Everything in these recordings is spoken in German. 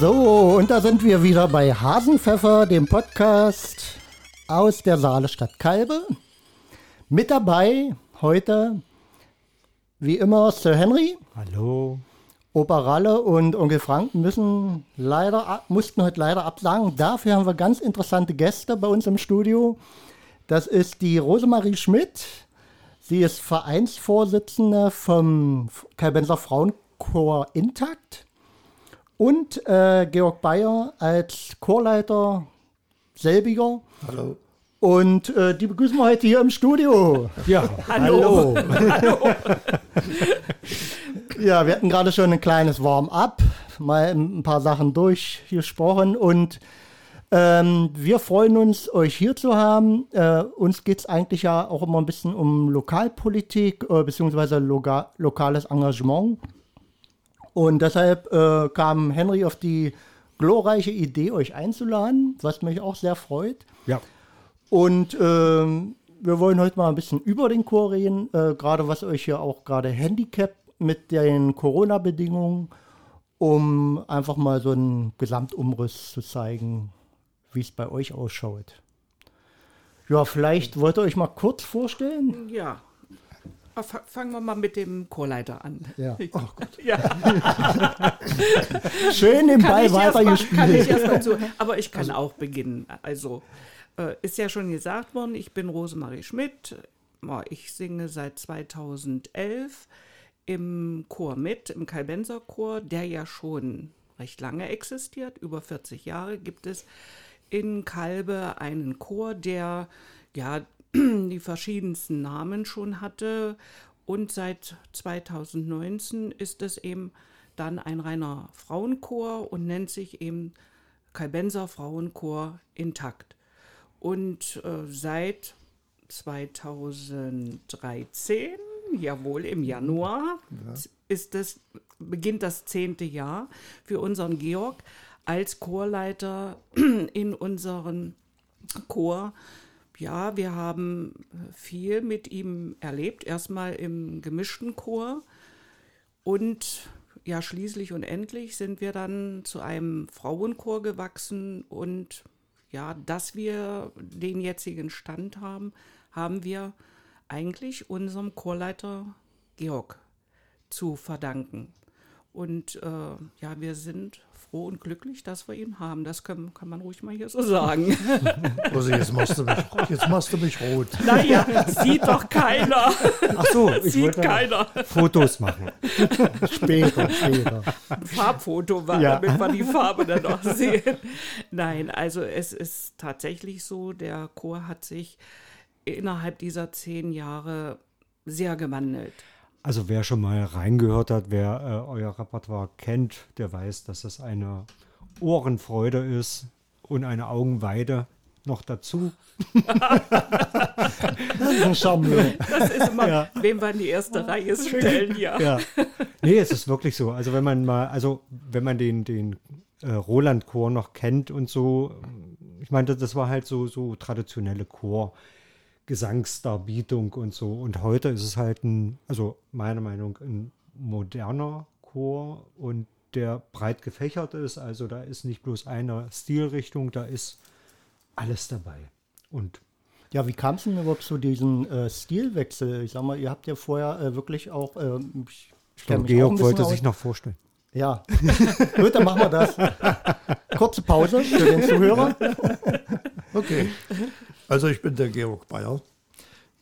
So, und da sind wir wieder bei Hasenpfeffer, dem Podcast aus der Saale Stadt Kalbe. Mit dabei heute, wie immer, Sir Henry. Hallo. Opa Ralle und Onkel Frank müssen leider, mussten heute leider absagen. Dafür haben wir ganz interessante Gäste bei uns im Studio. Das ist die Rosemarie Schmidt. Sie ist Vereinsvorsitzende vom Kalbenser Frauenchor Intakt. Und äh, Georg Bayer als Chorleiter selbiger. Hallo. Und äh, die begrüßen wir heute hier im Studio. Ja, hallo. hallo. ja, wir hatten gerade schon ein kleines Warm-up, mal ein paar Sachen durchgesprochen und ähm, wir freuen uns, euch hier zu haben. Äh, uns geht es eigentlich ja auch immer ein bisschen um Lokalpolitik äh, bzw. Loga lokales Engagement. Und deshalb äh, kam Henry auf die glorreiche Idee, euch einzuladen, was mich auch sehr freut. Ja. Und ähm, wir wollen heute mal ein bisschen über den Chor reden, äh, gerade was euch ja auch gerade handicapt mit den Corona-Bedingungen, um einfach mal so einen Gesamtumriss zu zeigen, wie es bei euch ausschaut. Ja, vielleicht wollt ihr euch mal kurz vorstellen? Ja. Fangen wir mal mit dem Chorleiter an. Ja. Oh Gott. ja. Schön den Ball weitergespielt. Kann ich erstmal zu. Aber ich kann also. auch beginnen. Also, äh, ist ja schon gesagt worden, ich bin Rosemarie Schmidt. Ich singe seit 2011 im Chor mit, im Kalbenser Chor, der ja schon recht lange existiert. Über 40 Jahre gibt es in Kalbe einen Chor, der ja die verschiedensten Namen schon hatte. Und seit 2019 ist es eben dann ein reiner Frauenchor und nennt sich eben Kalbenser Frauenchor intakt. Und äh, seit 2013, jawohl im Januar, ja. ist das, beginnt das zehnte Jahr für unseren Georg als Chorleiter in unserem Chor ja, wir haben viel mit ihm erlebt. Erstmal im gemischten Chor und ja, schließlich und endlich sind wir dann zu einem Frauenchor gewachsen und ja, dass wir den jetzigen Stand haben, haben wir eigentlich unserem Chorleiter Georg zu verdanken. Und äh, ja, wir sind froh und glücklich, dass wir ihn haben. Das kann, kann man ruhig mal hier so sagen. Rosi, jetzt machst du mich, jetzt machst du mich rot. Naja, sieht doch keiner. Ach so, ich sieht keiner. Fotos machen. Später, später. Ein Farbfoto war, ja. damit wir die Farbe dann noch sehen. Nein, also es ist tatsächlich so, der Chor hat sich innerhalb dieser zehn Jahre sehr gewandelt. Also wer schon mal reingehört hat, wer äh, euer Repertoire kennt, der weiß, dass das eine Ohrenfreude ist und eine Augenweide noch dazu. das ist immer, ja. wem wir in die erste Reihe stellen, ja. ja. Nee, es ist wirklich so. Also wenn man mal, also wenn man den, den äh, Roland-Chor noch kennt und so, ich meine, das war halt so, so traditionelle Chor. Gesangsdarbietung und so. Und heute ist es halt ein, also meiner Meinung nach, ein moderner Chor und der breit gefächert ist. Also da ist nicht bloß eine Stilrichtung, da ist alles dabei. Und ja, wie kam es denn überhaupt zu diesem äh, Stilwechsel? Ich sag mal, ihr habt ja vorher äh, wirklich auch. Äh, ich glaube, Georg wollte aus. sich noch vorstellen. Ja, gut, dann machen wir das. Kurze Pause für den Zuhörer. Okay. Also ich bin der Georg Bayer.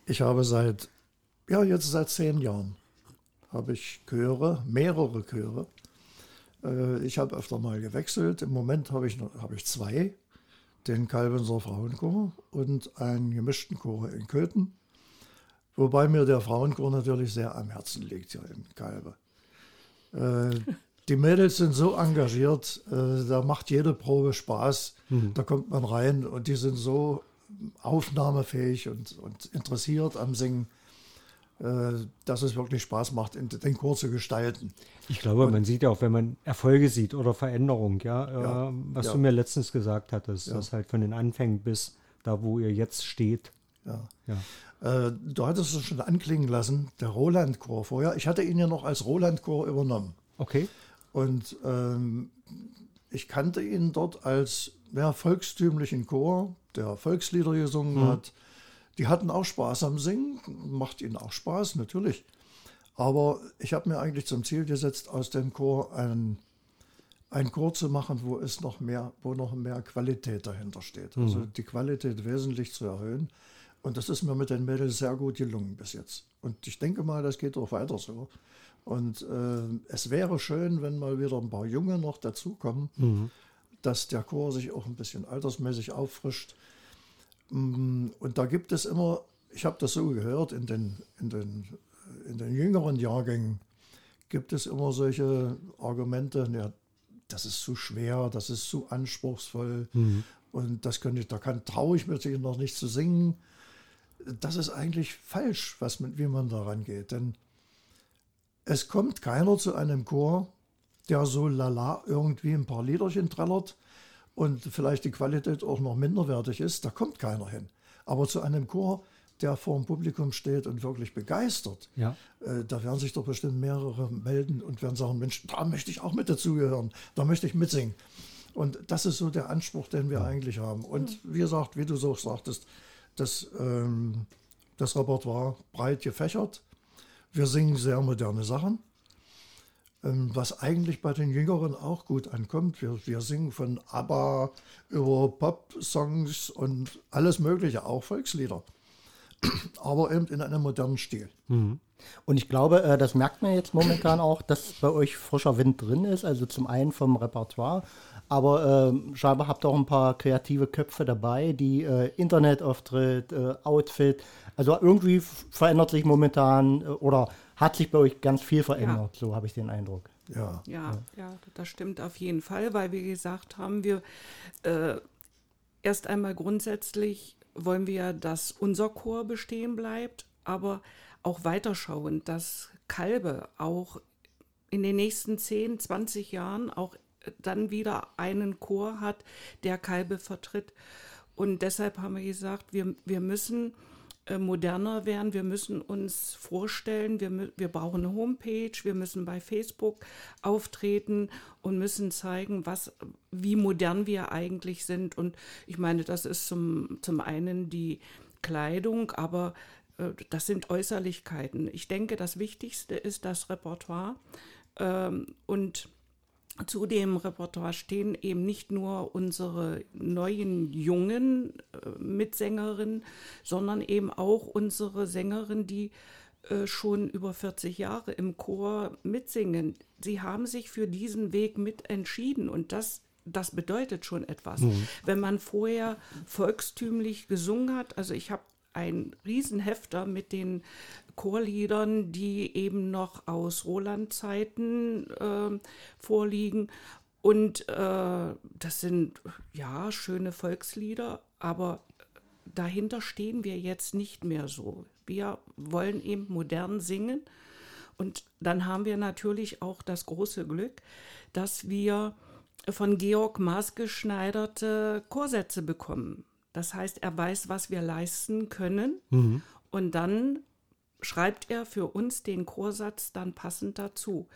Ich habe seit, ja jetzt seit zehn Jahren, habe ich Chöre, mehrere Chöre. Äh, ich habe öfter mal gewechselt. Im Moment habe ich, habe ich zwei. Den Kalbenser Frauenchor und einen gemischten Chor in Köthen. Wobei mir der Frauenchor natürlich sehr am Herzen liegt hier in Kalbe. Äh, die Mädels sind so engagiert, äh, da macht jede Probe Spaß. Mhm. Da kommt man rein und die sind so aufnahmefähig und, und interessiert am Singen, äh, dass es wirklich Spaß macht, den Chor zu gestalten. Ich glaube, und, man sieht ja auch, wenn man Erfolge sieht oder Veränderung, ja, äh, ja was ja. du mir letztens gesagt hattest, ja. dass halt von den Anfängen bis da, wo ihr jetzt steht. Ja. ja. Äh, du hattest es schon anklingen lassen, der Roland-Chor vorher. Ich hatte ihn ja noch als Roland-Chor übernommen. Okay. Und ähm, ich kannte ihn dort als ja, volkstümlichen Chor, der Volkslieder gesungen mhm. hat. Die hatten auch Spaß am Singen, macht ihnen auch Spaß, natürlich. Aber ich habe mir eigentlich zum Ziel gesetzt, aus dem Chor einen, einen Chor zu machen, wo es noch mehr, wo noch mehr Qualität dahinter steht. Mhm. Also die Qualität wesentlich zu erhöhen. Und das ist mir mit den Mädels sehr gut gelungen bis jetzt. Und ich denke mal, das geht auch weiter so. Und äh, es wäre schön, wenn mal wieder ein paar Junge noch dazukommen, mhm. Dass der Chor sich auch ein bisschen altersmäßig auffrischt. Mm, und da gibt es immer, ich habe das so gehört, in den, in, den, in den jüngeren Jahrgängen gibt es immer solche Argumente, ja, das ist zu schwer, das ist zu anspruchsvoll mhm. und das könnte ich, da kann, traue ich mir noch nicht zu singen. Das ist eigentlich falsch, was, wie man daran geht, denn es kommt keiner zu einem Chor, der so lala irgendwie ein paar Liederchen trällert und vielleicht die Qualität auch noch minderwertig ist. Da kommt keiner hin. Aber zu einem Chor, der vor dem Publikum steht und wirklich begeistert, ja. äh, da werden sich doch bestimmt mehrere melden und werden sagen, Mensch, da möchte ich auch mit dazugehören, da möchte ich mitsingen. Und das ist so der Anspruch, den wir ja. eigentlich haben. Und wie gesagt, wie du so sagtest, das, ähm, das Repertoire breit gefächert, wir singen sehr moderne Sachen, was eigentlich bei den Jüngeren auch gut ankommt. Wir, wir singen von ABBA über Pop-Songs und alles Mögliche, auch Volkslieder. Aber eben in einem modernen Stil. Mhm. Und ich glaube, äh, das merkt man jetzt momentan auch, dass bei euch frischer Wind drin ist. Also zum einen vom Repertoire, aber äh, scheinbar habt ihr auch ein paar kreative Köpfe dabei, die äh, Internetauftritt, äh, Outfit, also irgendwie verändert sich momentan oder hat sich bei euch ganz viel verändert, ja. so habe ich den Eindruck. Ja. ja. Ja, das stimmt auf jeden Fall, weil wir gesagt haben, wir äh, erst einmal grundsätzlich wollen wir, dass unser Chor bestehen bleibt, aber auch weiterschauend, dass Kalbe auch in den nächsten 10, 20 Jahren auch dann wieder einen Chor hat, der Kalbe vertritt. Und deshalb haben wir gesagt, wir, wir müssen äh, moderner werden, wir müssen uns vorstellen, wir, wir brauchen eine Homepage, wir müssen bei Facebook auftreten und müssen zeigen, was, wie modern wir eigentlich sind. Und ich meine, das ist zum, zum einen die Kleidung, aber äh, das sind Äußerlichkeiten. Ich denke, das Wichtigste ist das Repertoire. Ähm, und zu dem Repertoire stehen eben nicht nur unsere neuen jungen äh, Mitsängerinnen, sondern eben auch unsere Sängerinnen, die äh, schon über 40 Jahre im Chor mitsingen. Sie haben sich für diesen Weg mit entschieden und das das bedeutet schon etwas. Mhm. Wenn man vorher volkstümlich gesungen hat, also ich habe ein Riesenhefter mit den Chorliedern, die eben noch aus Roland-Zeiten äh, vorliegen. Und äh, das sind ja schöne Volkslieder, aber dahinter stehen wir jetzt nicht mehr so. Wir wollen eben modern singen. Und dann haben wir natürlich auch das große Glück, dass wir von Georg maßgeschneiderte Chorsätze bekommen. Das heißt, er weiß, was wir leisten können. Mhm. Und dann schreibt er für uns den Chorsatz dann passend dazu.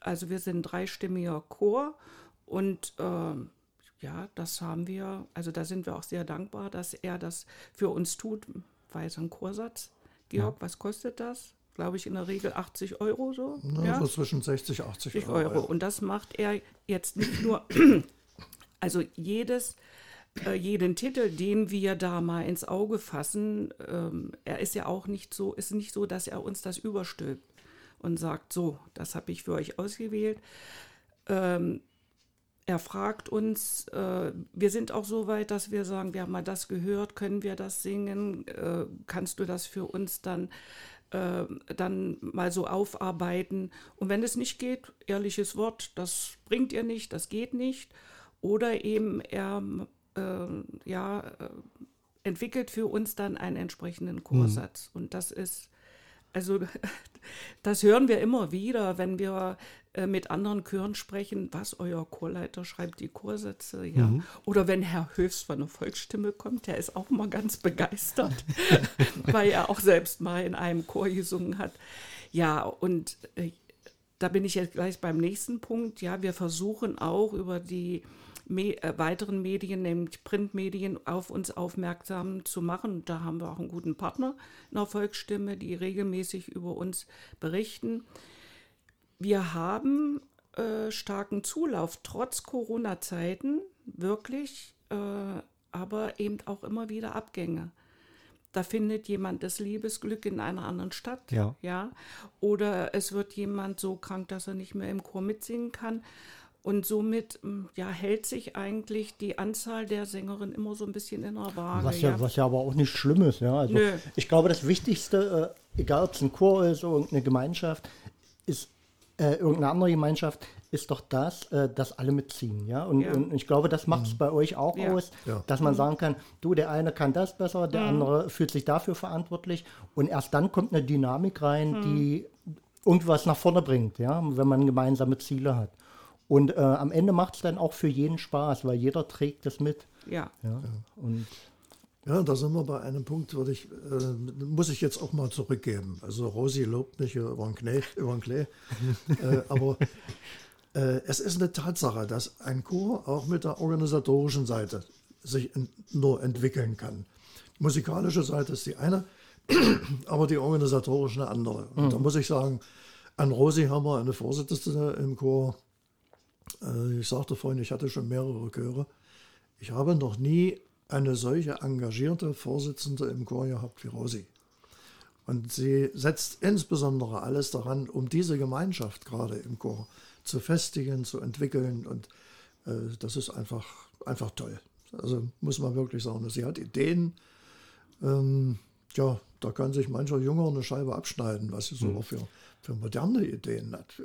Also wir sind dreistimmiger Chor und äh, ja, das haben wir, also da sind wir auch sehr dankbar, dass er das für uns tut, weil so ein Chorsatz. Georg, ja. was kostet das? Glaube ich in der Regel 80 Euro so. Na, ja? So zwischen 60 und 80 Euro. Euro. Und das macht er jetzt nicht nur, also jedes äh, jeden Titel, den wir da mal ins Auge fassen, ähm, er ist ja auch nicht so, ist nicht so, dass er uns das überstülpt und sagt, so, das habe ich für euch ausgewählt. Ähm, er fragt uns, äh, wir sind auch so weit, dass wir sagen, wir haben mal das gehört, können wir das singen, äh, kannst du das für uns dann, äh, dann mal so aufarbeiten. Und wenn es nicht geht, ehrliches Wort, das bringt ihr nicht, das geht nicht. Oder eben er ja, äh, entwickelt für uns dann einen entsprechenden Chorsatz. Mhm. Und das ist, also das hören wir immer wieder, wenn wir äh, mit anderen Chören sprechen, was euer Chorleiter schreibt die Chorsätze, ja. Mhm. Oder wenn Herr Höfs von der Volksstimme kommt, der ist auch mal ganz begeistert, weil er auch selbst mal in einem Chor gesungen hat. Ja, und äh, da bin ich jetzt gleich beim nächsten Punkt. Ja, wir versuchen auch über die me äh, weiteren Medien, nämlich Printmedien, auf uns aufmerksam zu machen. Da haben wir auch einen guten Partner in der Volksstimme, die regelmäßig über uns berichten. Wir haben äh, starken Zulauf trotz Corona-Zeiten, wirklich, äh, aber eben auch immer wieder Abgänge da findet jemand das Liebesglück in einer anderen Stadt. Ja. ja. Oder es wird jemand so krank, dass er nicht mehr im Chor mitsingen kann. Und somit hm, ja, hält sich eigentlich die Anzahl der Sängerinnen immer so ein bisschen in der Waage. Was ja, ja. Was ja aber auch nicht schlimm ist. Ja? Also ich glaube, das Wichtigste, äh, egal ob es ein Chor ist oder irgendeine Gemeinschaft, ist äh, irgendeine andere Gemeinschaft, ist doch das, äh, dass alle mitziehen. Ja? Und, ja. und ich glaube, das macht es mhm. bei euch auch ja. aus, ja. dass man mhm. sagen kann, du, der eine kann das besser, der mhm. andere fühlt sich dafür verantwortlich. Und erst dann kommt eine Dynamik rein, mhm. die irgendwas nach vorne bringt, ja? wenn man gemeinsame Ziele hat. Und äh, am Ende macht es dann auch für jeden Spaß, weil jeder trägt das mit. Ja. ja. Und ja, da sind wir bei einem Punkt, würde ich, äh, muss ich jetzt auch mal zurückgeben. Also Rosi lobt mich über den Klee, über den Klee. äh, aber äh, es ist eine Tatsache, dass ein Chor auch mit der organisatorischen Seite sich in, nur entwickeln kann. Die musikalische Seite ist die eine, aber die organisatorische eine andere. Und mhm. da muss ich sagen, an Rosi haben wir eine Vorsitzende im Chor. Äh, ich sagte vorhin, ich hatte schon mehrere Chöre. Ich habe noch nie eine solche engagierte Vorsitzende im Chor gehabt wie Rosi. Und sie setzt insbesondere alles daran, um diese Gemeinschaft gerade im Chor zu festigen, zu entwickeln. Und äh, das ist einfach, einfach toll. Also muss man wirklich sagen, sie hat Ideen. Ähm, ja, da kann sich mancher Jünger eine Scheibe abschneiden, was sie so mhm. für, für moderne Ideen hat.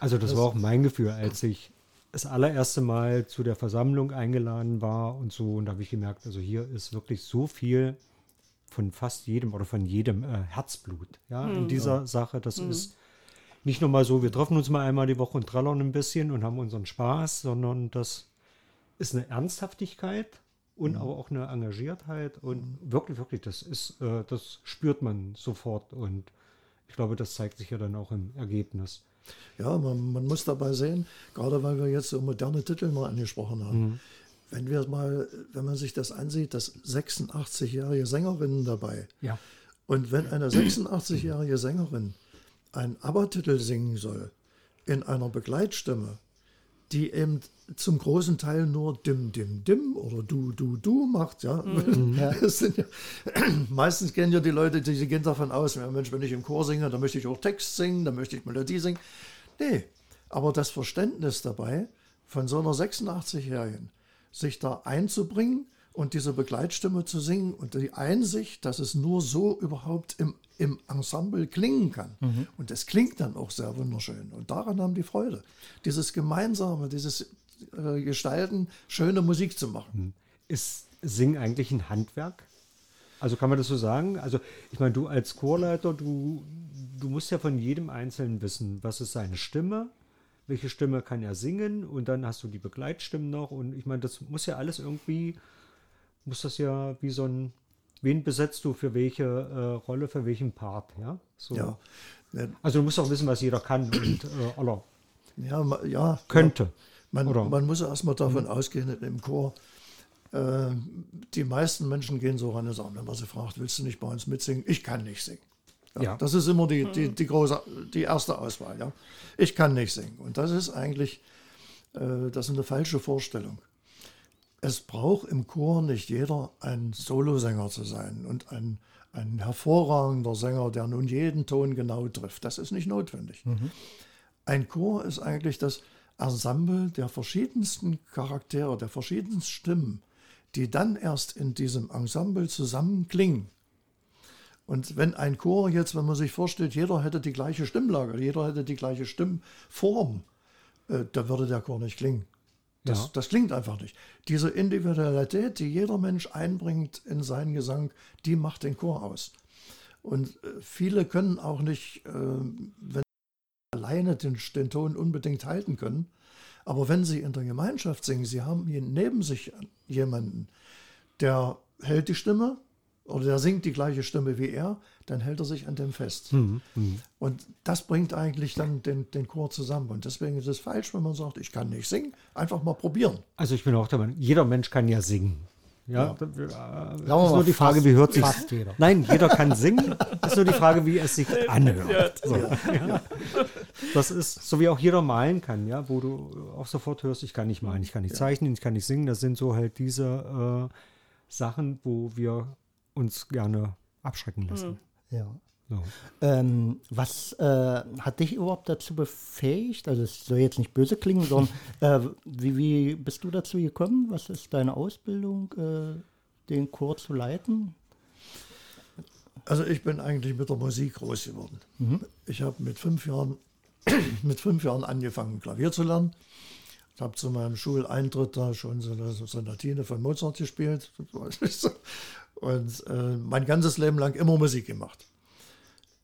Also das, das war auch mein Gefühl, als ich das allererste Mal zu der Versammlung eingeladen war und so. Und da habe ich gemerkt, also hier ist wirklich so viel von fast jedem oder von jedem äh, Herzblut ja, mhm. in dieser Sache. Das mhm. ist nicht nur mal so, wir treffen uns mal einmal die Woche und trallern ein bisschen und haben unseren Spaß, sondern das ist eine Ernsthaftigkeit und mhm. aber auch eine Engagiertheit und mhm. wirklich, wirklich, das ist, äh, das spürt man sofort und ich glaube, das zeigt sich ja dann auch im Ergebnis. Ja, man, man muss dabei sehen, gerade weil wir jetzt so moderne Titel mal angesprochen haben. Mhm. Wenn wir mal, wenn man sich das ansieht, dass 86-jährige Sängerinnen dabei. Ja. Und wenn eine 86-jährige Sängerin einen ABBA-Titel singen soll, in einer Begleitstimme, die eben zum großen Teil nur dim, dim, dim oder du, du, du macht, ja. Mhm. ja. ja meistens kennen ja die Leute, die, die gehen davon aus, ja, Mensch, wenn ich im Chor singe, dann möchte ich auch Text singen, dann möchte ich Melodie singen. Nee, aber das Verständnis dabei, von so einer 86-Jährigen, sich da einzubringen und diese Begleitstimme zu singen und die Einsicht, dass es nur so überhaupt im, im Ensemble klingen kann. Mhm. Und es klingt dann auch sehr wunderschön. Und daran haben die Freude. Dieses Gemeinsame, dieses äh, Gestalten, schöne Musik zu machen. Mhm. Ist Singen eigentlich ein Handwerk? Also kann man das so sagen? Also ich meine, du als Chorleiter, du, du musst ja von jedem Einzelnen wissen, was ist seine Stimme, welche Stimme kann er singen und dann hast du die Begleitstimmen noch und ich meine, das muss ja alles irgendwie muss das ja wie so ein, wen besetzt du für welche äh, Rolle, für welchen Part, ja? So. ja. Also du musst auch wissen, was jeder kann und äh, aller ja, ja, könnte. Man, man muss erstmal davon mhm. ausgehen, im Chor, äh, die meisten Menschen gehen so ran und sagen, wenn man sie fragt, willst du nicht bei uns mitsingen? Ich kann nicht singen. Ja, ja. Das ist immer die, die, die, große, die erste Auswahl. Ja? Ich kann nicht singen. Und das ist eigentlich, äh, das ist eine falsche Vorstellung es braucht im Chor nicht jeder ein Solosänger zu sein und ein, ein hervorragender Sänger, der nun jeden Ton genau trifft. Das ist nicht notwendig. Mhm. Ein Chor ist eigentlich das Ensemble der verschiedensten Charaktere, der verschiedensten Stimmen, die dann erst in diesem Ensemble zusammen klingen. Und wenn ein Chor jetzt, wenn man sich vorstellt, jeder hätte die gleiche Stimmlage, jeder hätte die gleiche Stimmform, äh, da würde der Chor nicht klingen. Das, ja. das klingt einfach nicht. Diese Individualität, die jeder Mensch einbringt in seinen Gesang, die macht den Chor aus. Und äh, viele können auch nicht, äh, wenn sie alleine den, den Ton unbedingt halten können, aber wenn sie in der Gemeinschaft singen, sie haben neben sich jemanden, der hält die Stimme oder der singt die gleiche Stimme wie er, dann hält er sich an dem fest. Mhm. Mhm. Und das bringt eigentlich dann den, den Chor zusammen. Und deswegen ist es falsch, wenn man sagt, ich kann nicht singen, einfach mal probieren. Also ich bin auch der Meinung, jeder Mensch kann ja singen. Ja, Ja. äh, Sagen ist nur die Frage, wie hört sich fast jeder. Nein, jeder kann singen. Ist nur die Frage, wie es sich anhört. So, ja. Das ist so wie auch jeder malen kann, ja, wo du auch sofort hörst, ich kann nicht malen, ich kann nicht zeichnen, ich kann nicht singen. Das sind so halt diese äh, Sachen, wo wir uns gerne abschrecken lassen. Ja. So. Ähm, was äh, hat dich überhaupt dazu befähigt? Also es soll jetzt nicht böse klingen, sondern äh, wie, wie bist du dazu gekommen? Was ist deine Ausbildung, äh, den Chor zu leiten? Also ich bin eigentlich mit der Musik groß geworden. Ich habe mit fünf Jahren mit fünf Jahren angefangen, Klavier zu lernen. Ich habe zu meinem Schuleintritt da schon so eine Sonatine von Mozart gespielt. Und äh, mein ganzes Leben lang immer Musik gemacht.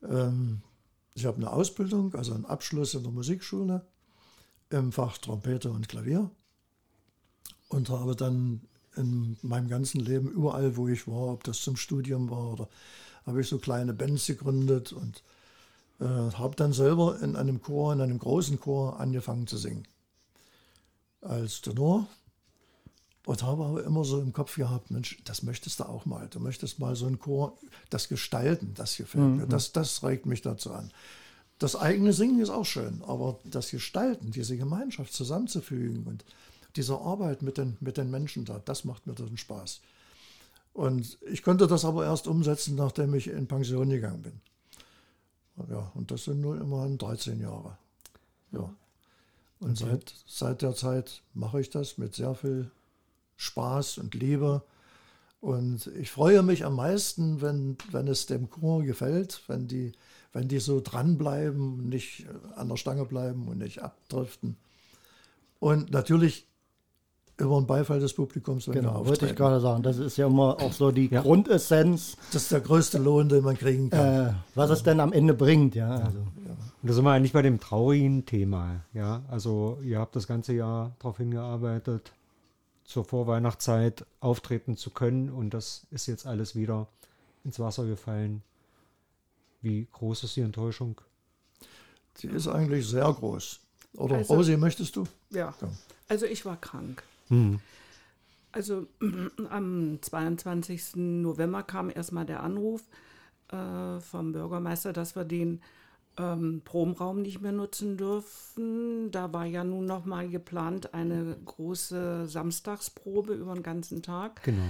Ähm, ich habe eine Ausbildung, also einen Abschluss in der Musikschule im Fach Trompete und Klavier. Und habe dann in meinem ganzen Leben überall, wo ich war, ob das zum Studium war oder habe ich so kleine Bands gegründet und äh, habe dann selber in einem Chor, in einem großen Chor angefangen zu singen. Als Tenor. Und habe aber immer so im Kopf gehabt, Mensch, das möchtest du auch mal. Du möchtest mal so einen Chor, das Gestalten, das gefällt mir. Das, das regt mich dazu an. Das eigene Singen ist auch schön, aber das Gestalten, diese Gemeinschaft zusammenzufügen und diese Arbeit mit den, mit den Menschen da, das macht mir dann Spaß. Und ich konnte das aber erst umsetzen, nachdem ich in Pension gegangen bin. Ja, und das sind nur immerhin 13 Jahre. Ja. Und seit, seit der Zeit mache ich das mit sehr viel Spaß und Liebe. Und ich freue mich am meisten, wenn, wenn es dem Chor gefällt, wenn die, wenn die so dranbleiben, nicht an der Stange bleiben und nicht abdriften. Und natürlich über den Beifall des Publikums, wenn Genau, wollte ich gerade sagen. Das ist ja immer auch so die Ja. Grundessenz, Das ist der größte Lohn, den man kriegen kann. äh, was es denn am Ende bringt. Ja, also. Und da sind wir eigentlich bei dem traurigen Thema. Ja, also ihr habt das ganze Jahr darauf hingearbeitet, zur Vorweihnachtszeit auftreten zu können und das ist jetzt alles wieder ins Wasser gefallen. Wie groß ist die Enttäuschung? Die ist eigentlich sehr groß. Oder Also- Rosi, möchtest du? Ja. Ja. Also ich war krank. Hm. Also am 22. November kam erstmal der Anruf äh, vom Bürgermeister, dass wir den ähm, Probenraum nicht mehr nutzen dürfen. Da war ja nun noch mal geplant eine große Samstagsprobe über den ganzen Tag. Genau.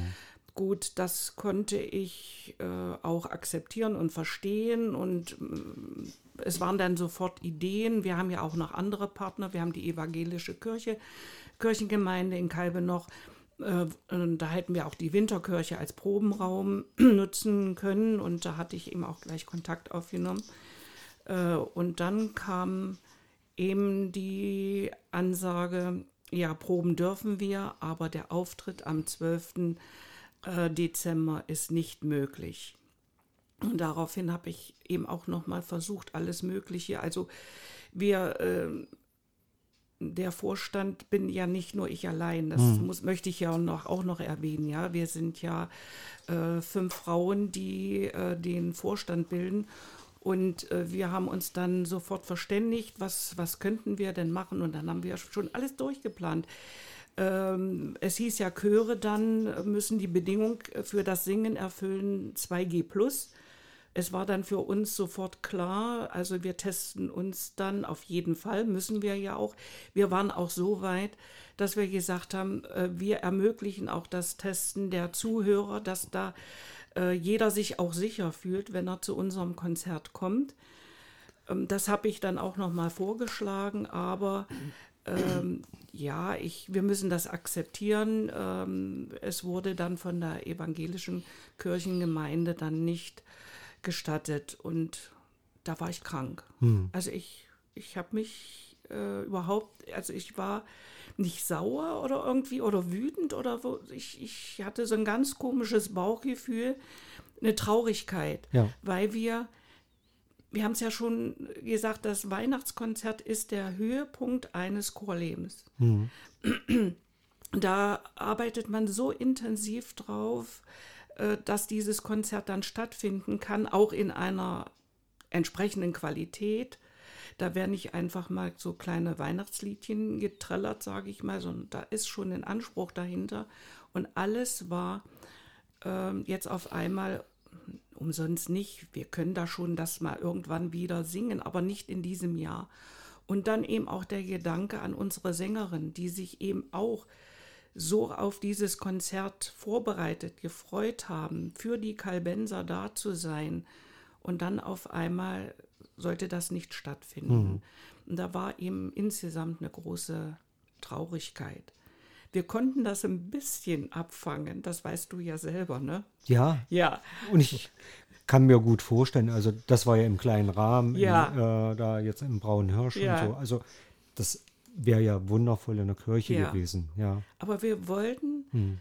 Gut, das konnte ich äh, auch akzeptieren und verstehen und mm, es waren dann sofort Ideen. Wir haben ja auch noch andere Partner. Wir haben die evangelische Kirche, Kirchengemeinde in Kalbe noch. Äh, da hätten wir auch die Winterkirche als Probenraum nutzen können und da hatte ich eben auch gleich Kontakt aufgenommen. Äh, und dann kam eben die Ansage, ja, proben dürfen wir, aber der Auftritt am 12. äh, Dezember ist nicht möglich. Und daraufhin habe ich eben auch noch mal versucht, alles Mögliche. Also wir, äh, der Vorstand bin ja nicht nur ich allein. Das muss, möchte ich ja noch, auch noch erwähnen. Ja, wir sind ja äh, fünf Frauen, die äh, den Vorstand bilden. Und äh, wir haben uns dann sofort verständigt, was, was könnten wir denn machen. Und dann haben wir schon alles durchgeplant. Ähm, es hieß ja, Chöre dann müssen die Bedingung für das Singen erfüllen 2G Es war dann für uns sofort klar, also wir testen uns dann auf jeden Fall, müssen wir ja auch. Wir waren auch so weit, dass wir gesagt haben, äh, wir ermöglichen auch das Testen der Zuhörer, dass da äh, jeder sich auch sicher fühlt, wenn er zu unserem Konzert kommt. Ähm, Das habe ich dann auch noch mal vorgeschlagen, aber ähm, ja, ich, wir müssen das akzeptieren. Ähm, es wurde dann von der evangelischen Kirchengemeinde dann nicht gestattet und da war ich krank. Also ich, ich habe mich äh, überhaupt, also ich war nicht sauer oder irgendwie oder wütend oder wo. Ich, ich hatte so ein ganz komisches Bauchgefühl, eine Traurigkeit, Ja. weil wir wir haben es ja schon gesagt, das Weihnachtskonzert ist der Höhepunkt eines Chorlebens. Da arbeitet man so intensiv drauf. äh, dass dieses Konzert dann stattfinden kann, auch in einer entsprechenden Qualität. Da werden nicht einfach mal so kleine Weihnachtsliedchen getrellert, sage ich mal, sondern da ist schon ein Anspruch dahinter. Und alles war ähm, jetzt auf einmal umsonst nicht. Wir können da schon das mal irgendwann wieder singen, aber nicht in diesem Jahr. Und dann eben auch der Gedanke an unsere Sängerin, die sich eben auch so auf dieses Konzert vorbereitet, gefreut haben, für die Kalbenser da zu sein. Und dann auf einmal sollte das nicht stattfinden. Mhm. Und da war eben insgesamt eine große Traurigkeit. Wir konnten das ein bisschen abfangen, das weißt du ja selber, ne? Ja. Ja. Und ich kann mir gut vorstellen, also das war ja im kleinen Rahmen, ja. in, äh, da jetzt im Braunen Hirsch ja. und so. Also das wäre ja wundervoll in der Kirche ja. gewesen, ja. Aber wir wollten hm.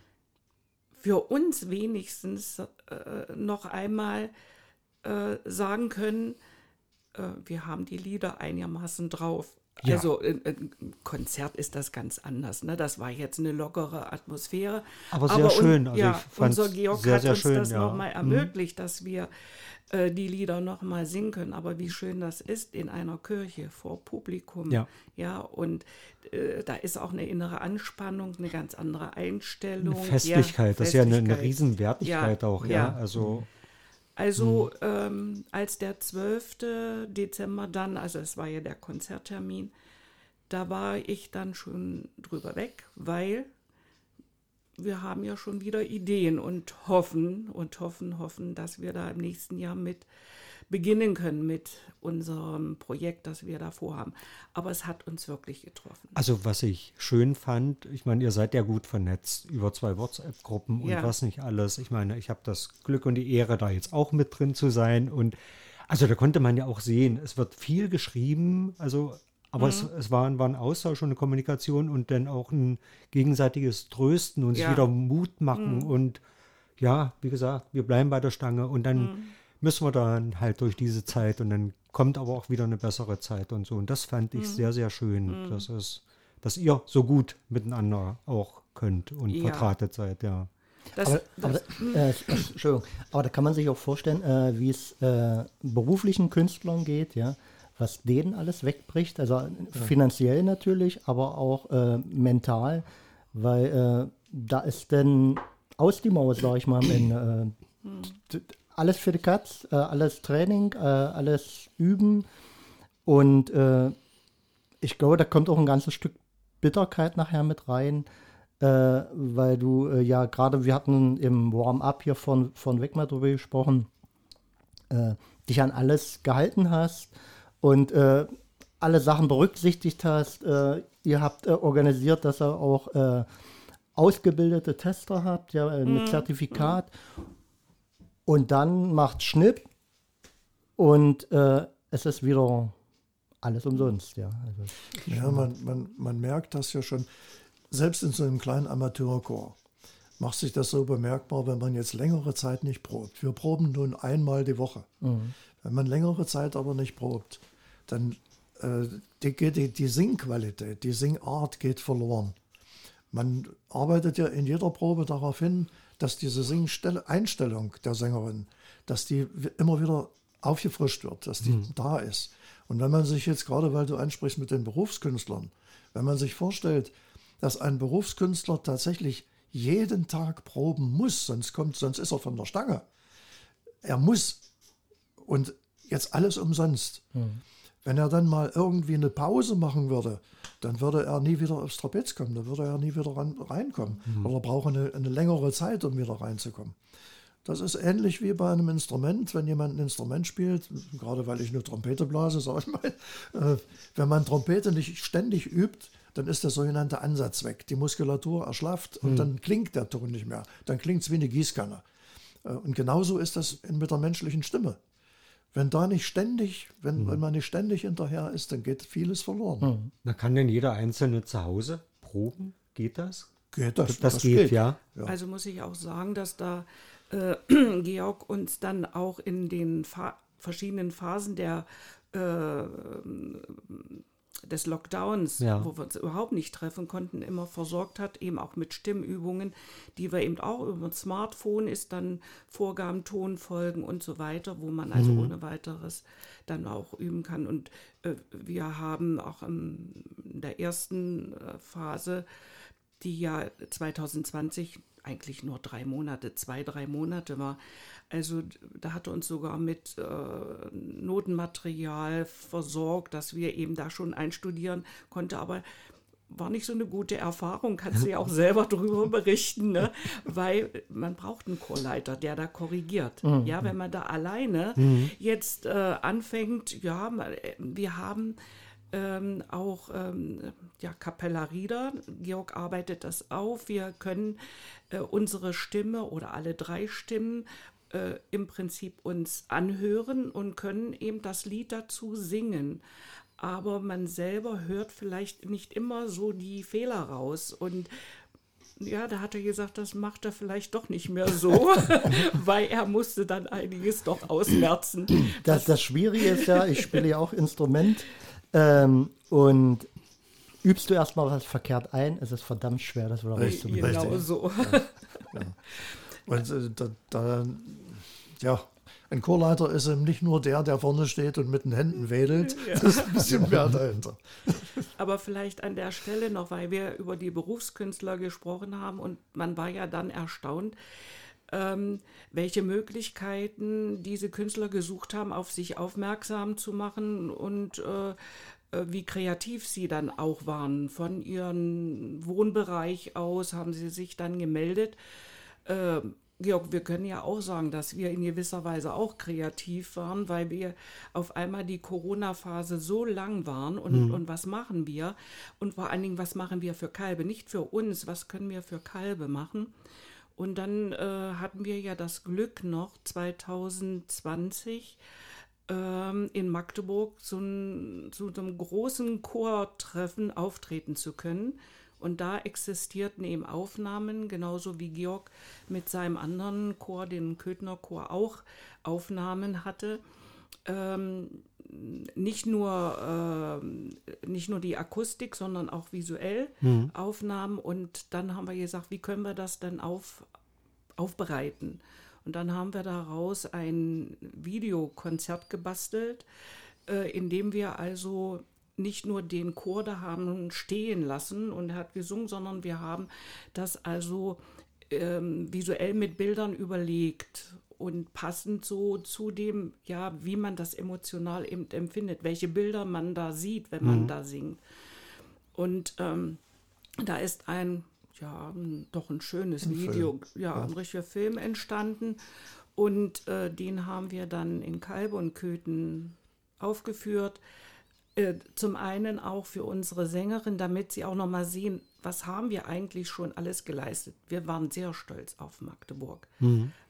für uns wenigstens äh, noch einmal äh, sagen können, wir haben die Lieder einigermaßen drauf. Ja. Also ein Konzert ist das ganz anders. Ne? Das war jetzt eine lockere Atmosphäre. Aber sehr Aber schön. Also ja, unser Georg sehr, hat sehr uns schön, das ja. nochmal mhm. ermöglicht, mhm. dass wir äh, die Lieder nochmal singen können. Aber wie schön das ist in einer Kirche vor Publikum. Ja. Ja, und äh, da ist auch eine innere Anspannung, eine ganz andere Einstellung. Eine Festlichkeit, ja, das ist ja eine, eine Riesenwertigkeit auch. Ja, also. Also mhm. ähm, als der 12. Dezember dann, also es war ja der Konzerttermin, da war ich dann schon drüber weg, weil wir haben ja schon wieder Ideen und hoffen und hoffen, hoffen, dass wir da im nächsten Jahr mit beginnen können mit unserem Projekt, das wir da vorhaben. Aber es hat uns wirklich getroffen. Also was ich schön fand, ich meine, ihr seid ja gut vernetzt über zwei WhatsApp-Gruppen und ja. was nicht alles. Ich meine, ich habe das Glück und die Ehre, da jetzt auch mit drin zu sein. Und also da konnte man ja auch sehen, es wird viel geschrieben, also aber mhm. es, es war, war, ein Austausch und eine Kommunikation und dann auch ein gegenseitiges Trösten und ja. sich wieder Mut machen. Mhm. Und ja, wie gesagt, wir bleiben bei der Stange und dann mhm müssen wir dann halt durch diese Zeit und dann kommt aber auch wieder eine bessere Zeit und so. Und das fand ich mhm. sehr, sehr schön, mhm. dass, es, dass ihr so gut miteinander auch könnt und ja. vertratet seid, ja. Das, aber, das, aber, äh, Entschuldigung, aber da kann man sich auch vorstellen, äh, wie es äh, beruflichen Künstlern geht, ja, was denen alles wegbricht, also ja. finanziell natürlich, aber auch äh, mental, weil äh, da ist dann aus die Maus, sag ich mal, in, äh, hm alles für die Katz, äh, alles Training, äh, alles Üben. Und äh, ich glaube, da kommt auch ein ganzes Stück Bitterkeit nachher mit rein, äh, weil du äh, ja gerade, wir hatten im Warm-up hier von, von weg mal drüber gesprochen, äh, dich an alles gehalten hast und alle Sachen berücksichtigt hast. ihr habt organisiert, dass ihr auch ausgebildete Tester habt, ja, mit mhm. Zertifikat. Und dann macht Schnipp und äh, es ist wieder alles umsonst. Ja, also, ja man, man, man merkt das ja schon, selbst in so einem kleinen Amateurchor macht sich das so bemerkbar, wenn man jetzt längere Zeit nicht probt. Wir proben nun einmal die Woche. Mhm. Wenn man längere Zeit aber nicht probt, dann äh, die, die, die Singqualität, die Singart geht verloren. Man arbeitet ja in jeder Probe darauf hin, dass diese Einstellung der Sängerin, dass die immer wieder aufgefrischt wird, dass die mhm. da ist. Und wenn man sich jetzt gerade, weil du ansprichst mit den Berufskünstlern, wenn man sich vorstellt, dass ein Berufskünstler tatsächlich jeden Tag proben muss, sonst kommt, sonst ist er von der Stange. Er muss und jetzt alles umsonst. Mhm. Wenn er dann mal irgendwie eine Pause machen würde, dann würde er nie wieder aufs Trapez kommen, dann würde er nie wieder ran, reinkommen. Mhm. Oder braucht eine, eine längere Zeit, um wieder reinzukommen. Das ist ähnlich wie bei einem Instrument, wenn jemand ein Instrument spielt, gerade weil ich eine Trompete blase, sage ich mal, äh, wenn man Trompete nicht ständig übt, dann ist der sogenannte Ansatz weg. Die Muskulatur erschlafft und mhm. dann klingt der Ton nicht mehr. Dann klingt es wie eine Gießkanne. Äh, und genauso ist das mit der menschlichen Stimme. Wenn da nicht ständig, wenn, mhm. wenn man nicht ständig hinterher ist, dann geht vieles verloren. Mhm. Da kann denn jeder Einzelne zu Hause proben? Geht das? Geht das? Das, das geht, geht. Ja. ja. Also muss ich auch sagen, dass da äh, Georg uns dann auch in den Fa verschiedenen Phasen der äh, des Lockdowns, Ja. wo wir uns überhaupt nicht treffen konnten, immer versorgt hat, eben auch mit Stimmübungen, die wir eben auch über ein Smartphone ist dann Vorgaben, Tonfolgen und so weiter, wo man also ohne weiteres dann auch üben kann. Und äh, wir haben auch in der ersten äh, Phase, die ja 2020 eigentlich nur drei Monate, zwei, drei Monate war. Also da hat er uns sogar mit äh, Notenmaterial versorgt, dass wir eben da schon einstudieren konnte, aber war nicht so eine gute Erfahrung, kannst du ja auch selber darüber berichten, ne? weil man braucht einen Chorleiter, der da korrigiert. Ja, wenn man da alleine jetzt äh, anfängt, ja, äh, wir haben ähm, auch ähm, ja, Capella Rieder. Georg arbeitet das auf. Wir können äh, unsere Stimme oder alle drei Stimmen äh, im Prinzip uns anhören und können eben das Lied dazu singen. Aber man selber hört vielleicht nicht immer so die Fehler raus. Und ja, da hat er gesagt, das macht er vielleicht doch nicht mehr so, weil er musste dann einiges doch ausmerzen. Das, das Schwierige ist ja, ich spiele ja auch Instrument ähm, und übst du erstmal was verkehrt ein, es ist verdammt schwer, das wieder Richtig. rauszubringen. Genau so. Und äh, da, da, ja, ein Chorleiter ist eben nicht nur der, der vorne steht und mit den Händen wedelt. Das ist ein bisschen mehr dahinter. Aber vielleicht an der Stelle noch, weil wir über die Berufskünstler gesprochen haben und man war ja dann erstaunt, ähm, welche Möglichkeiten diese Künstler gesucht haben, auf sich aufmerksam zu machen und äh, äh, wie kreativ sie dann auch waren. Von ihrem Wohnbereich aus haben sie sich dann gemeldet. Äh, Georg, wir können ja auch sagen, dass wir in gewisser Weise auch kreativ waren, weil wir auf einmal die Corona-Phase so lang waren und, und was machen wir? Und vor allen Dingen, was machen wir für Kalbe? Nicht für uns, was können wir für Kalbe machen? Und dann äh, hatten wir ja das Glück noch 2020 ähm, in Magdeburg zu, zu einem großen Chortreffen auftreten zu können. Und da existierten eben Aufnahmen, genauso wie Georg mit seinem anderen Chor, dem Köthner Chor, auch Aufnahmen hatte. Ähm, nicht nur, ähm, nicht nur die Akustik, sondern auch visuell Aufnahmen. Und dann haben wir gesagt, wie können wir das denn auf, aufbereiten? Und dann haben wir daraus ein Videokonzert gebastelt, äh, in dem wir also nicht nur den Chor da haben stehen lassen und er hat gesungen, sondern wir haben das also ähm, visuell mit Bildern überlegt und passend so zu dem, ja, wie man das emotional eben empfindet, welche Bilder man da sieht, wenn man da singt. Und ähm, da ist ein, ja, ein, doch ein schönes Video, ja, ein richtiger Film entstanden. Und äh, den haben wir dann in Kalbe und Köthen aufgeführt. Äh, zum einen auch für unsere Sängerin, damit sie auch noch mal sehen, was haben wir eigentlich schon alles geleistet. Wir waren sehr stolz auf Magdeburg.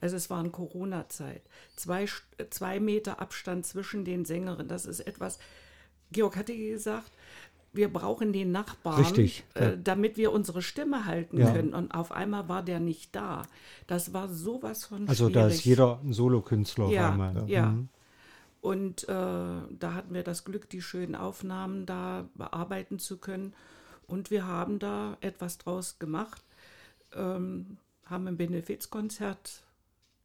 Also es war eine Corona-Zeit. Zwei, St- zwei Meter Abstand zwischen den Sängerinnen, das ist etwas, Georg hatte gesagt, wir brauchen den Nachbarn, Richtig, ja. äh, damit wir unsere Stimme halten Ja. können. Und auf einmal war der nicht da. Das war sowas von Also schwierig. da ist jeder ein Solokünstler auf Ja, einmal. ja. Mhm. Und äh, da hatten wir das Glück, die schönen Aufnahmen da bearbeiten zu können. Und wir haben da etwas draus gemacht, ähm, haben ein Benefizkonzert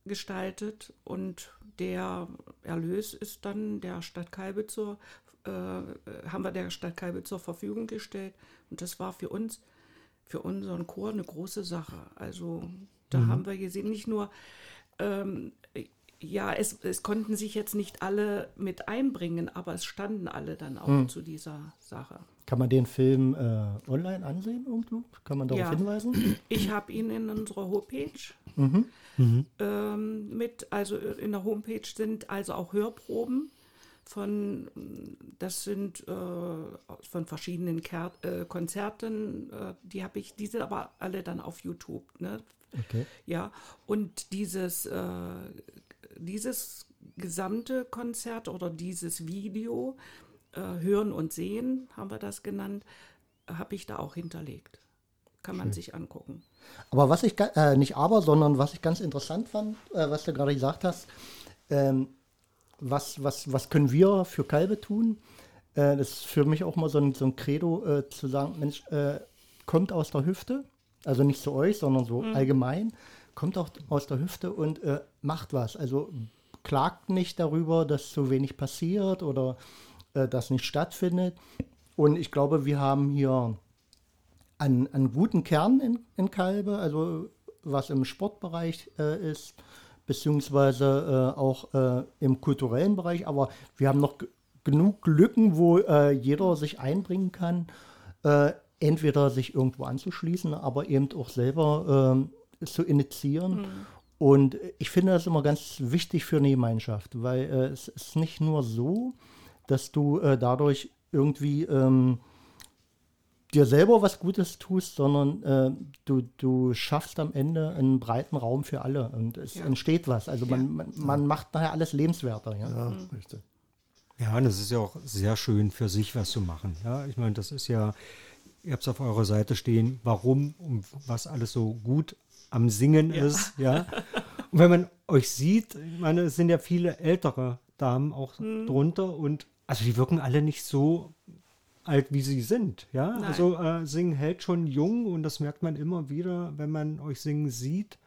gestaltet und der Erlös ist dann der Stadt Kalbe zur, äh, haben wir der Stadt Kalbe zur Verfügung gestellt. Und das war für uns, für unseren Chor eine große Sache. Also da haben wir gesehen, nicht nur ähm, ja, es, es konnten sich jetzt nicht alle mit einbringen, aber es standen alle dann auch zu dieser Sache. Kann man den Film äh, online ansehen irgendwo? Kann man darauf Ja. hinweisen? Ich habe ihn in unserer Homepage ähm, mit, also in der Homepage sind also auch Hörproben von, das sind äh, von verschiedenen Ker äh, Konzerten, äh, die habe ich, die sind aber alle dann auf YouTube, ne? Okay. Ja, und dieses, äh, dieses gesamte Konzert oder dieses Video, äh, Hören und Sehen, haben wir das genannt, habe ich da auch hinterlegt. Kann man sich angucken. Aber was ich, äh, nicht aber, sondern was ich ganz interessant fand, äh, was du gerade gesagt hast, ähm, was, was, was können wir für Kalbe tun? äh, das ist für mich auch mal so ein, so ein Credo äh, zu sagen, Mensch, äh, kommt aus der Hüfte, also nicht zu euch, sondern so allgemein, kommt auch aus der Hüfte und äh, macht was. Also klagt nicht darüber, dass zu wenig passiert oder äh, das nicht stattfindet. Und ich glaube, wir haben hier einen, einen guten Kern in, in Kalbe, also was im Sportbereich äh, ist, beziehungsweise äh, auch äh, im kulturellen Bereich. Aber wir haben noch genug Lücken, wo äh, jeder sich einbringen kann, entweder sich irgendwo anzuschließen, aber eben auch selber ähm, zu initiieren. Und ich finde das immer ganz wichtig für eine Gemeinschaft, weil äh, es ist nicht nur so, dass du äh, dadurch irgendwie ähm, dir selber was Gutes tust, sondern äh, du, du schaffst am Ende einen breiten Raum für alle und es Ja. entsteht was. Also man, man, man macht nachher alles lebenswerter. Ja? Ja, richtig. Ja, und es ist ja auch sehr schön für sich was zu machen. Ja, ich meine, das ist ja, ihr habt es auf eurer Seite stehen, warum und was alles so gut am Singen ist. Ja. Und wenn man euch sieht, ich meine, es sind ja viele ältere Damen auch drunter und also die wirken alle nicht so alt, wie sie sind. Ja, Nein. also äh, Singen hält schon jung und das merkt man immer wieder, wenn man euch singen sieht.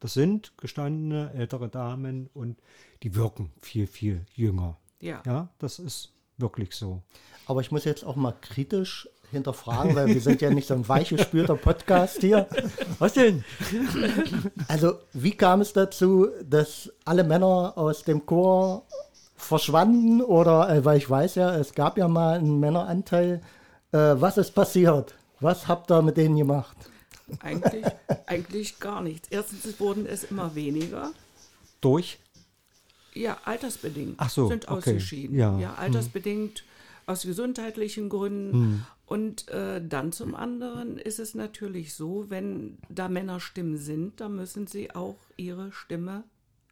Das sind gestandene ältere Damen und die wirken viel, viel jünger. Ja. Ja, das ist wirklich so. Aber ich muss jetzt auch mal kritisch hinterfragen, weil wir sind ja nicht so ein weichgespülter Podcast hier. Was denn? Also, wie kam es dazu, dass alle Männer aus dem Chor verschwanden? Oder, äh, weil ich weiß ja, es gab ja mal einen Männeranteil. Äh, was ist passiert? Was habt ihr mit denen gemacht? Eigentlich, eigentlich gar nichts. Erstens wurden es immer weniger. Durch? Ja, altersbedingt. Ach so, Sind okay. ausgeschieden. Ja, Ja, hm. altersbedingt aus gesundheitlichen Gründen. Und äh, dann zum anderen ist es natürlich so, wenn da Männerstimmen sind, dann müssen sie auch ihre Stimme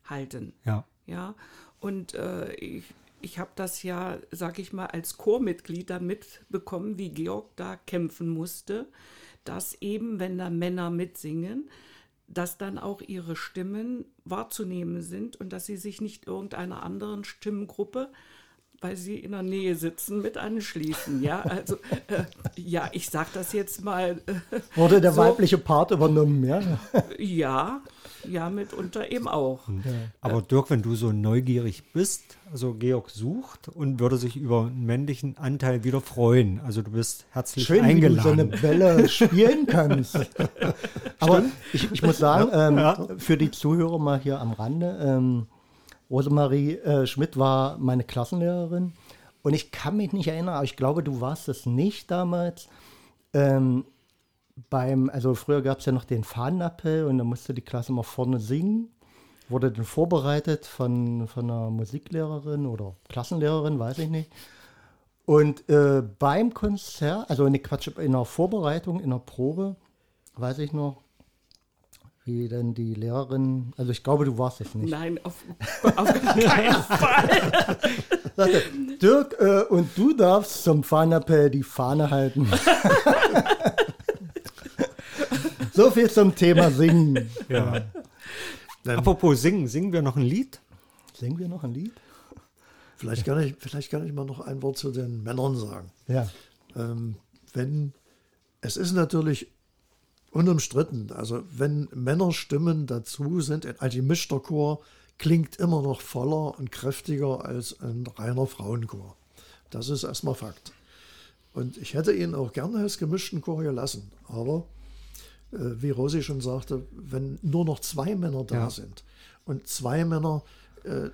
halten. Ja. Ja, und äh, ich, ich habe das ja, sag ich mal, als Chormitglied dann mitbekommen, wie Georg da kämpfen musste, dass eben, wenn da Männer mitsingen, dass dann auch ihre Stimmen wahrzunehmen sind und dass sie sich nicht irgendeiner anderen Stimmengruppe, weil sie in der Nähe sitzen, mit anschließen. Ja, also, äh, ja, ich sage das jetzt mal. Äh, Wurde der so, weibliche Part übernommen, ja? Ja, ja, mitunter eben auch. Aber Dirk, wenn du so neugierig bist, also Georg sucht und würde sich über einen männlichen Anteil wieder freuen. Also du bist herzlich Schön, wie du so eine eingeladen. Bälle spielen kannst. Aber ich, ich muss sagen, ähm, für die Zuhörer mal hier am Rande, ähm, Rosemarie äh, Schmidt war meine Klassenlehrerin und ich kann mich nicht erinnern, aber ich glaube, du warst es nicht damals. Ähm, beim, also früher gab es ja noch den Fahnenappell und da musste die Klasse mal vorne singen. Wurde dann vorbereitet von, von einer Musiklehrerin oder Klassenlehrerin, weiß ich nicht. Und äh, beim Konzert, also ne Quatsch, in der Vorbereitung, in der Probe, weiß ich noch, wie denn die Lehrerin, also ich glaube, du warst es nicht. Nein, auf, auf keinen Fall. Sagte, Dirk, äh, und du darfst zum Fahnenappell die Fahne halten. so viel zum Thema Singen. Ja. Denn Apropos singen, singen wir noch ein Lied? Singen wir noch ein Lied? vielleicht, kann ich, vielleicht kann ich mal noch ein Wort zu den Männern sagen. Ja. ähm, wenn es ist natürlich unumstritten, also wenn Männerstimmen dazu sind, ein gemischter Chor klingt immer noch voller und kräftiger als ein reiner Frauenchor. Das ist erstmal Fakt. Und ich hätte ihn auch gerne als gemischten Chor gelassen, aber äh, wie Rosi schon sagte, wenn nur noch zwei Männer da Ja. sind und zwei Männer äh,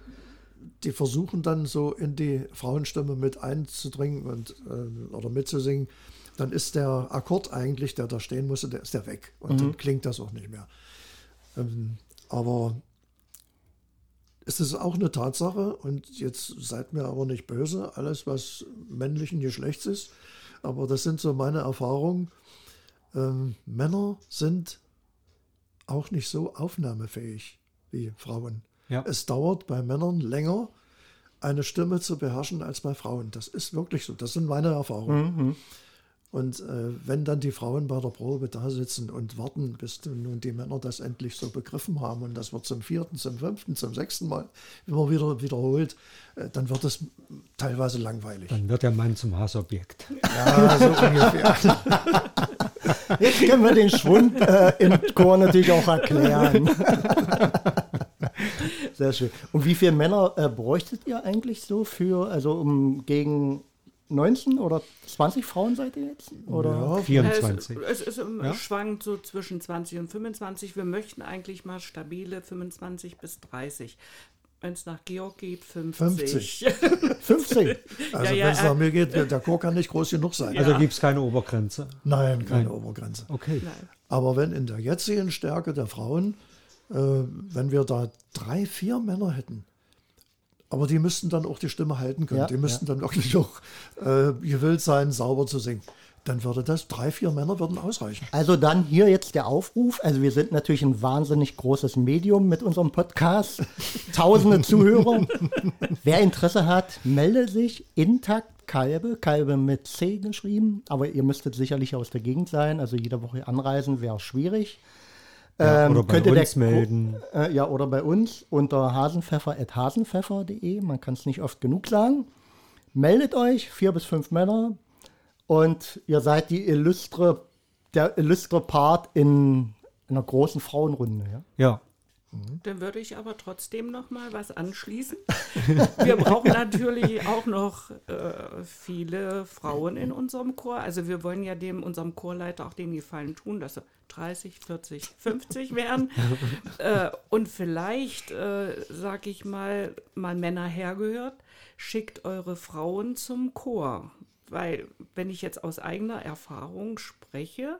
die versuchen dann so in die Frauenstimme mit einzudringen und, äh, oder mitzusingen, dann ist der Akkord eigentlich, der da stehen musste, der ist der weg. Und dann klingt das auch nicht mehr. Ähm, aber es ist auch eine Tatsache, und jetzt seid mir aber nicht böse, alles, was männlichen Geschlechts ist, aber das sind so meine Erfahrungen. Ähm, Männer sind auch nicht so aufnahmefähig wie Frauen. Ja. Es dauert bei Männern länger, eine Stimme zu beherrschen als bei Frauen. Das ist wirklich so. Das sind meine Erfahrungen. Und äh, wenn dann die Frauen bei der Probe da sitzen und warten, bis nun die Männer das endlich so begriffen haben und das wird zum vierten, zum fünften, zum sechsten Mal immer wieder wiederholt, äh, dann wird es teilweise langweilig. Dann wird der Mann zum Hassobjekt. Ja, so ungefähr. Jetzt können wir den Schwund äh, im Chor natürlich auch erklären. Sehr schön. Und wie viele Männer äh, bräuchtet ihr eigentlich so für, also um gegen 19 oder 20 Frauen seid ihr jetzt? Oder? Ja, 24. Es, es, es ähm, Ja? schwankt so zwischen 20 und 25. Wir möchten eigentlich mal stabile 25 bis 30. Wenn es nach Georg geht, 50. 50. 15. Also Ja, ja, wenn es äh, nach mir geht, der Chor kann nicht groß genug sein. Also Ja. gibt es keine Obergrenze. Nein, keine Nein. Obergrenze. Okay. Nein. Aber wenn in der jetzigen Stärke der Frauen, äh, wenn wir da drei, vier Männer hätten, aber die müssten dann auch die Stimme halten können, Ja, die müssten dann wirklich auch äh, gewillt sein, sauber zu singen. Dann würde das, drei, vier Männer würden ausreichen. Also dann hier jetzt der Aufruf. Also wir sind natürlich ein wahnsinnig großes Medium mit unserem Podcast. Tausende Zuhörer. Wer Interesse hat, melde sich. Intakt Kalbe, Kalbe mit C geschrieben. Aber ihr müsstet sicherlich aus der Gegend sein. Also jede Woche anreisen wäre schwierig. Ja, Ähm, oder bei könnte der uns Ko- melden. Äh, ja, oder bei uns unter hasenpfeffer.hasenpfeffer.de. Man kann es nicht oft genug sagen. Meldet euch, vier bis fünf Männer. Und ihr seid die illustre, der illustre Part in einer großen Frauenrunde. Ja? Ja. Dann würde ich aber trotzdem noch mal was anschließen. Wir brauchen natürlich auch noch äh, viele Frauen in unserem Chor. Also wir wollen ja dem unserem Chorleiter auch den Gefallen tun, dass er 30, 40, 50 werden. äh, und vielleicht, äh, sag ich mal, mal Männer hergehört, schickt eure Frauen zum Chor. Weil, wenn ich jetzt aus eigener Erfahrung spreche,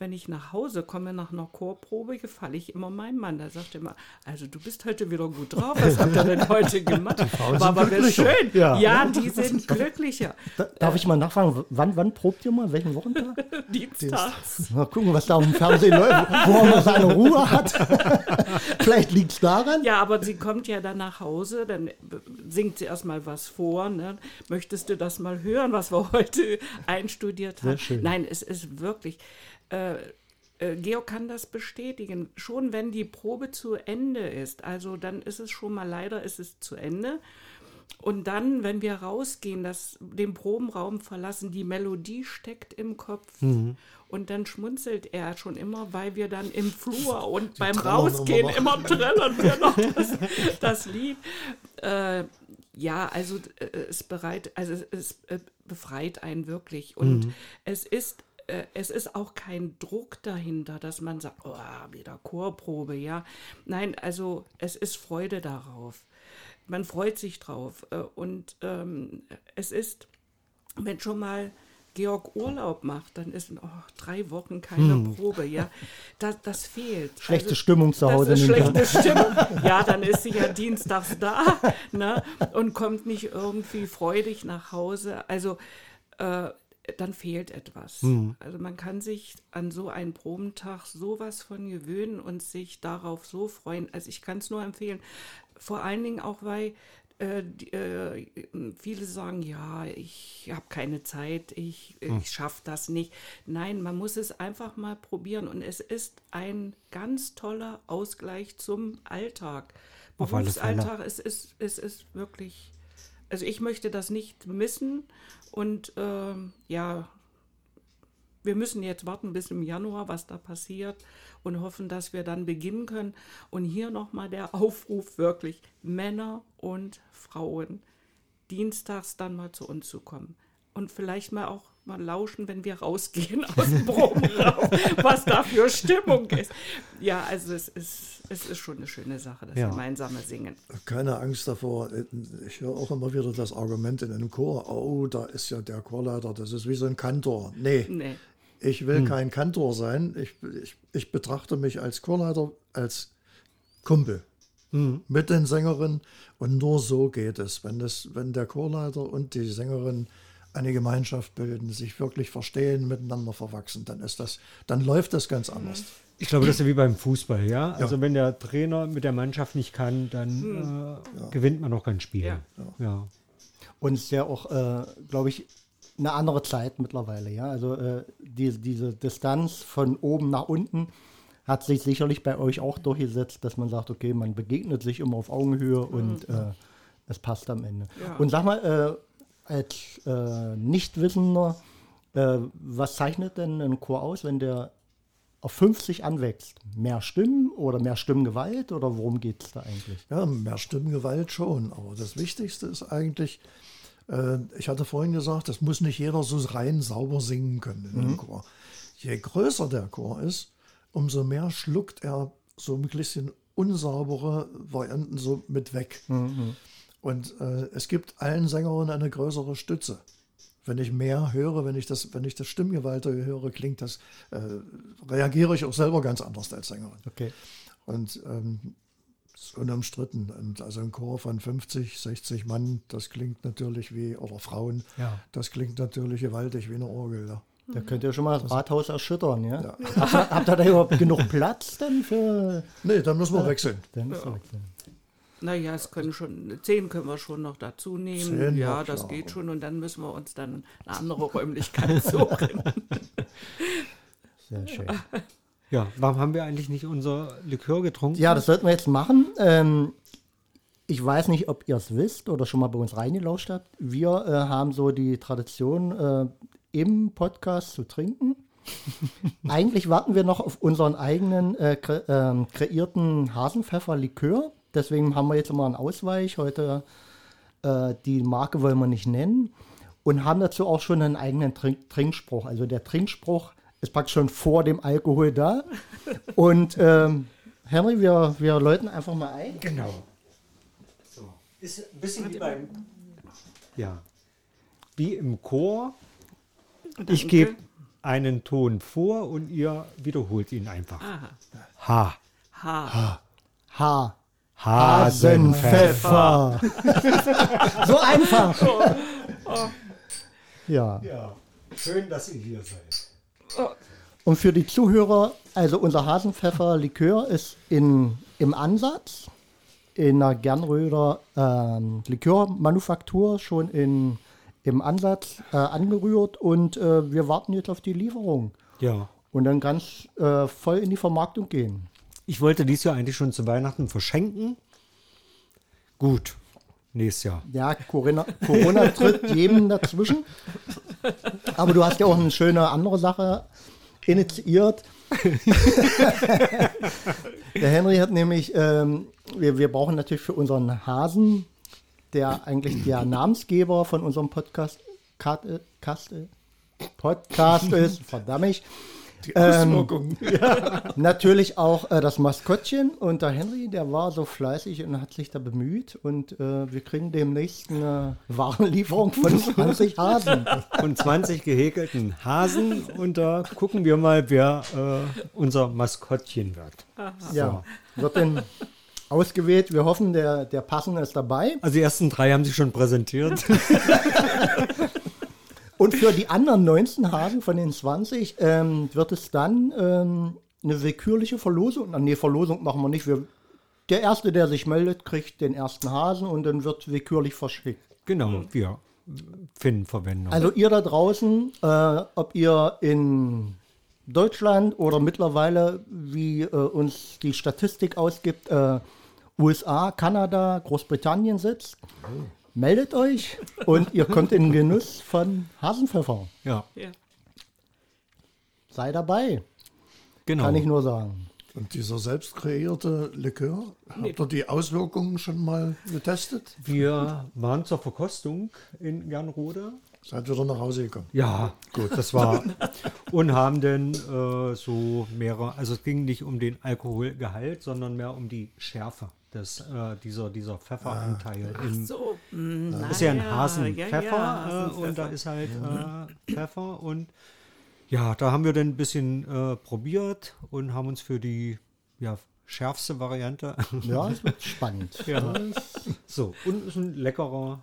wenn ich nach Hause komme nach einer Chorprobe, gefalle ich immer meinem Mann. Der sagt immer, also du bist heute wieder gut drauf, was habt ihr denn heute gemacht? Frauen War aber das glücklicher. schön. Ja. Ja. die sind glücklicher. Da, darf ich mal nachfragen, wann, wann probt ihr mal? Welchen Wochentag? Dienstags. Mal gucken, was da im Fernsehen läuft, wo man seine Ruhe hat. Vielleicht liegt es daran. Ja, aber sie kommt ja dann nach Hause, dann singt sie erstmal was vor. Ne? Möchtest du das mal hören, was wir heute einstudiert haben? schön. Nein, es ist wirklich. Äh, äh, Georg kann das bestätigen. Schon wenn die Probe zu Ende ist, also dann ist es schon mal leider, ist es zu Ende. Und dann, wenn wir rausgehen, das, den Probenraum verlassen, die Melodie steckt im Kopf. Und dann schmunzelt er schon immer, weil wir dann im Flur und beim trällern Rausgehen immer immer trällern wir noch das, das Lied. Äh, ja, also äh, es bereit, also es, es äh, befreit einen wirklich. Und es ist äh, es ist auch kein Druck dahinter, dass man sagt, oh, wieder Chorprobe, ja. Nein, also es ist Freude darauf. Man freut sich drauf. äh, Und ähm, es ist, wenn schon mal Georg Urlaub macht, dann ist oh, drei Wochen keine Probe, ja. Das, das fehlt. Also Schlechte Stimmung zu Hause Das ist schlechte Stimmung. Ja, dann ist sie ja dienstags da ne, und kommt nicht irgendwie freudig nach Hause. Also äh, dann fehlt etwas. Also man kann sich an so einen Probentag sowas von gewöhnen und sich darauf so freuen. Also ich kann es nur empfehlen. Vor allen Dingen auch, weil äh, die, äh, viele sagen, ja, ich habe keine Zeit, ich, ich schaffe das nicht. Nein, man muss es einfach mal probieren und es ist ein ganz toller Ausgleich zum Alltag. Berufsalltag, es ist, es ist wirklich, also ich möchte das nicht missen und ähm, ja, wir müssen jetzt warten bis im Januar, was da passiert und hoffen, dass wir dann beginnen können. Und hier nochmal der Aufruf wirklich, Männer und Frauen, dienstags dann mal zu uns zu kommen. Und vielleicht mal auch mal lauschen, wenn wir rausgehen aus dem Probenraum, was da für Stimmung ist. Ja, also es ist, es ist schon eine schöne Sache, das Ja. gemeinsame Singen. Keine Angst davor. Ich höre auch immer wieder das Argument in einem Chor, oh, da ist ja der Chorleiter, das ist wie so ein Kantor. Nee, Nee. ich will kein Kantor sein. Ich, ich, ich betrachte mich als Chorleiter, als Kumpel mit den Sängerinnen und nur so geht es. Wenn, das, wenn der Chorleiter und die Sängerin eine Gemeinschaft bilden, sich wirklich verstehen, miteinander verwachsen, dann ist das, dann läuft das ganz anders. Ich glaube, das ist ja wie beim Fußball, ja. Also wenn der Trainer mit der Mannschaft nicht kann, dann äh, gewinnt man auch kein Spiel. Ja. ja. Und es ist ja auch, äh, glaube ich, eine andere Zeit mittlerweile, ja. Also äh, die, diese Distanz von oben nach unten hat sich sicherlich bei euch auch durchgesetzt, dass man sagt, okay, man begegnet sich immer auf Augenhöhe und äh, es passt am Ende. Ja. Und sag mal, äh, als äh, Nichtwissender, äh, was zeichnet denn ein Chor aus, wenn der auf 50 anwächst? Mehr Stimmen oder mehr Stimmgewalt oder worum geht es da eigentlich? Ja, mehr Stimmgewalt schon. Aber das Wichtigste ist eigentlich, äh, ich hatte vorhin gesagt, es muss nicht jeder so rein sauber singen können in einem Chor. Je größer der Chor ist, umso mehr schluckt er so ein bisschen unsaubere Varianten so mit weg. Und äh, es gibt allen Sängerinnen eine größere Stütze. Wenn ich mehr höre, wenn ich das, wenn ich das Stimmgewalt höre, klingt das, äh, reagiere ich auch selber ganz anders als Sängerin. Okay. Und ähm, ist unumstritten. Und also ein Chor von 50, 60 Mann, das klingt natürlich wie, oder Frauen, Ja. das klingt natürlich gewaltig wie eine Orgel. Ja. Da könnt ihr schon mal das Rathaus erschüttern, ja? Habt, ihr, habt ihr da überhaupt genug Platz denn für. Nee, dann müssen wir wechseln. Dann ist ja. Naja, es können schon, zehn können wir schon noch dazu nehmen. Zehn, ja, das klar. geht schon und dann müssen wir uns dann eine andere Räumlichkeit suchen. Sehr schön. Ja, warum haben wir eigentlich nicht unser Likör getrunken? Ja, das sollten wir jetzt machen. Ähm, ich weiß nicht, ob ihr es wisst oder schon mal bei uns reingelauscht habt. Wir äh, haben so die Tradition, äh, im Podcast zu trinken. Eigentlich warten wir noch auf unseren eigenen äh, kre ähm, kreierten Hasenpfeffer-Likör. Deswegen haben wir jetzt immer einen Ausweich. Heute äh, die Marke wollen wir nicht nennen. Und haben dazu auch schon einen eigenen Trink Trinkspruch. Also der Trinkspruch ist praktisch schon vor dem Alkohol da. Und ähm, Henry, wir, wir läuten einfach mal ein. Genau. So. Ist ein bisschen wie beim. Ja. Wie im Chor. Ich gebe einen Ton vor und ihr wiederholt ihn einfach. Ha. Ha. Ha. Hasenpfeffer. Hasenpfeffer. so einfach. Ja. Ja. Schön, dass ihr hier seid. Und für die Zuhörer, also unser Hasenpfeffer-Likör ist in, im Ansatz in einer Gernröder ähm, Likörmanufaktur schon in, im Ansatz äh, angerührt und äh, wir warten jetzt auf die Lieferung Ja. und dann ganz äh, voll in die Vermarktung gehen. Ich wollte dies Jahr eigentlich schon zu Weihnachten verschenken. Gut. Nächstes Jahr. Ja, Corona, Corona tritt jedem dazwischen. Aber du hast ja auch eine schöne andere Sache initiiert. Der Henry hat nämlich, ähm, wir, wir brauchen natürlich für unseren Hasen, der eigentlich der Namensgeber von unserem Podcast Kat- Kast- Podcast ist, verdammt. Die Ähm, Auswirkungen. Natürlich auch äh, das Maskottchen und der Henry, der war so fleißig und hat sich da bemüht und äh, wir kriegen demnächst eine Warenlieferung von 20 Hasen. Von 20 gehäkelten Hasen und da gucken wir mal, wer äh, unser Maskottchen wird. Ja, wird dann ausgewählt. Wir hoffen, der, der Passende ist dabei. Also die ersten drei haben sich schon präsentiert. Und für die anderen 19 Hasen von den 20 ähm, wird es dann ähm, eine willkürliche Verlosung. Nee, Verlosung machen wir nicht. Wir, der Erste, der sich meldet, kriegt den ersten Hasen und dann wird willkürlich verschickt. genau, wir finden Verwendung. Also ihr da draußen, äh, ob ihr in Deutschland oder mittlerweile, wie äh, uns die Statistik ausgibt, äh, USA, Kanada, Großbritannien sitzt, meldet euch und ihr kommt in den Genuss von Hasenpfeffer. ja, Ja. Sei dabei, genau. kann ich nur sagen. Und dieser selbst kreierte Likör, habt ihr die Auswirkungen schon mal getestet? Wir waren zur Verkostung in Gernrode. Seid wieder nach Hause gekommen? Ja, gut, das war. Und haben dann äh, so mehrere, also es ging nicht um den Alkoholgehalt, sondern mehr um die Schärfe des, äh, dieser, dieser Pfefferanteil. im, So, mm, ist ja ein Hasenpfeffer ja, äh, und da ist halt äh, Pfeffer und ja, da haben wir dann ein bisschen äh, probiert und haben uns für die ja, schärfste Variante Ja, es wird spannend. Ja. So, und ist ein leckerer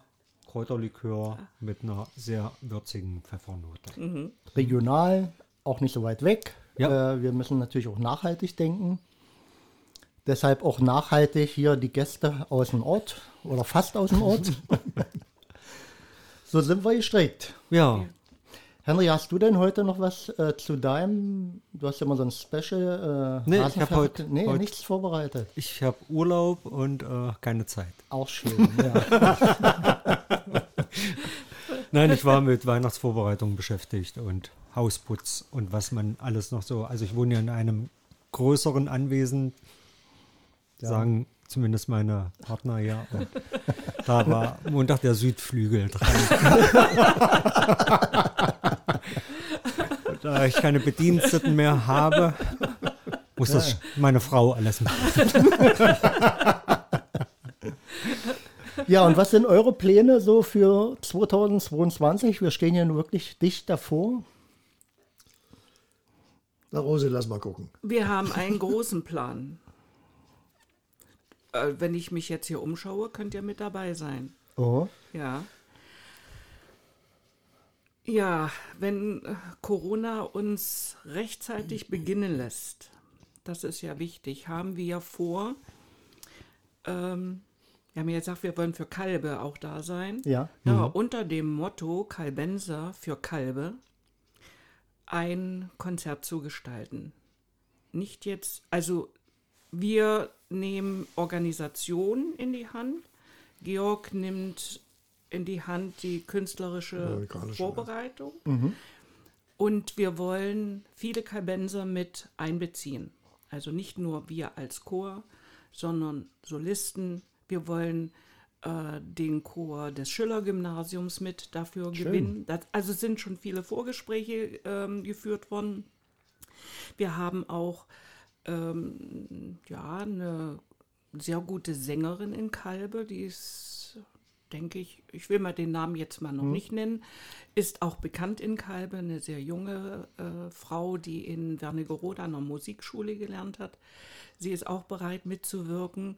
Kräuterlikör mit einer sehr würzigen Pfeffernote. Regional, auch nicht so weit weg. Ja. Äh, wir müssen natürlich auch nachhaltig denken. Deshalb auch nachhaltig hier die Gäste aus dem Ort oder fast aus dem Ort. so sind wir gestrickt. Ja, Henry, hast du denn heute noch was äh, zu deinem? Du hast ja immer so ein Special. Äh, nee, ich habe heute, nee, heute, nichts vorbereitet. Ich habe Urlaub und äh, keine Zeit. Auch schön, ja. Nein, ich war mit Weihnachtsvorbereitungen beschäftigt und Hausputz und was man alles noch so. Also ich wohne ja in einem größeren Anwesen, ja. sagen zumindest meine Partner ja. Und da war Montag der Südflügel dran. da ich keine Bediensteten mehr habe, muss ja. das meine Frau alles machen. Ja, und was sind eure Pläne so für 2022? Wir stehen ja wirklich dicht davor. Na, Rosi, lass mal gucken. Wir haben einen großen Plan. Äh, wenn ich mich jetzt hier umschaue, könnt ihr mit dabei sein. Oh. Ja. Ja, wenn äh, Corona uns rechtzeitig beginnen lässt, das ist ja wichtig, haben wir vor, ähm, wir haben ja gesagt, wir wollen für Kalbe auch da sein. Ja. ja mhm. Unter dem Motto Kalbenser für Kalbe ein Konzert zu gestalten. Nicht jetzt, also wir nehmen Organisation in die Hand. Georg nimmt in die Hand die künstlerische Vorbereitung. Mhm. Und wir wollen viele Kalbenser mit einbeziehen. Also nicht nur wir als Chor, sondern Solisten, wir wollen äh, den Chor des Schiller-Gymnasiums mit dafür Schön. gewinnen. Das, also sind schon viele Vorgespräche ähm, geführt worden. Wir haben auch ähm, ja, eine sehr gute Sängerin in Kalbe, die ist, denke ich, ich will mal den Namen jetzt mal noch hm. nicht nennen, ist auch bekannt in Kalbe, eine sehr junge äh, Frau, die in Wernigerode an einer Musikschule gelernt hat. Sie ist auch bereit mitzuwirken.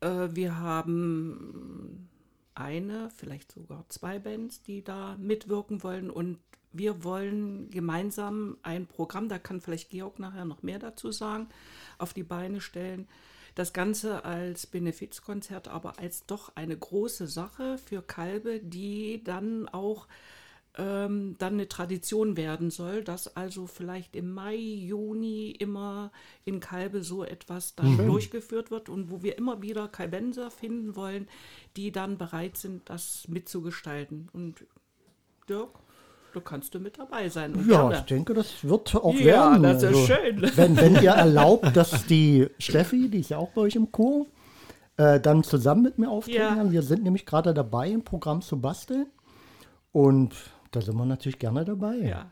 Äh, wir haben eine, vielleicht sogar zwei Bands, die da mitwirken wollen und wir wollen gemeinsam ein Programm, da kann vielleicht Georg nachher noch mehr dazu sagen, auf die Beine stellen. Das Ganze als Benefizkonzert, aber als doch eine große Sache für Kalbe, die dann auch ähm, dann eine Tradition werden soll, dass also vielleicht im Mai, Juni immer in Kalbe so etwas dann mhm. durchgeführt wird und wo wir immer wieder Kalbenser finden wollen, die dann bereit sind, das mitzugestalten. Und Dirk? Du kannst du mit dabei sein. ja, gerne. ich denke, das wird auch ja, werden. Ja, das ist also, schön. Wenn, wenn ihr erlaubt, dass die Steffi, die ist ja auch bei euch im Chor, äh, dann zusammen mit mir auftreten ja. Wir sind nämlich gerade dabei, ein Programm zu basteln. Und da sind wir natürlich gerne dabei. Ja,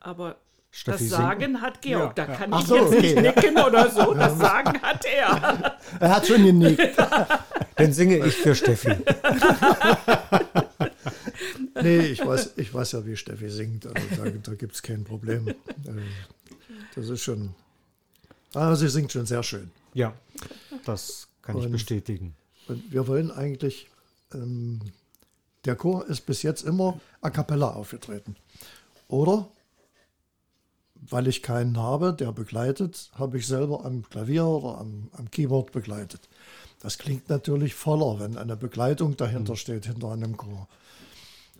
aber Steffi das Sagen singen. hat Georg, ja, da kann ja. ich so, jetzt okay. nicht nicken oder so. Das Sagen hat er. Er hat schon genickt. Dann singe ich für Steffi. nee, ich weiß, ich weiß ja, wie Steffi singt. Also da da gibt es kein Problem. Äh, das ist schon. Aber sie singt schon sehr schön. Ja, das kann und, ich bestätigen. Und wir wollen eigentlich ähm, der Chor ist bis jetzt immer a cappella aufgetreten. Oder, weil ich keinen habe, der begleitet, habe ich selber am Klavier oder am, am Keyboard begleitet. Das klingt natürlich voller, wenn eine Begleitung dahinter mhm. steht, hinter einem Chor.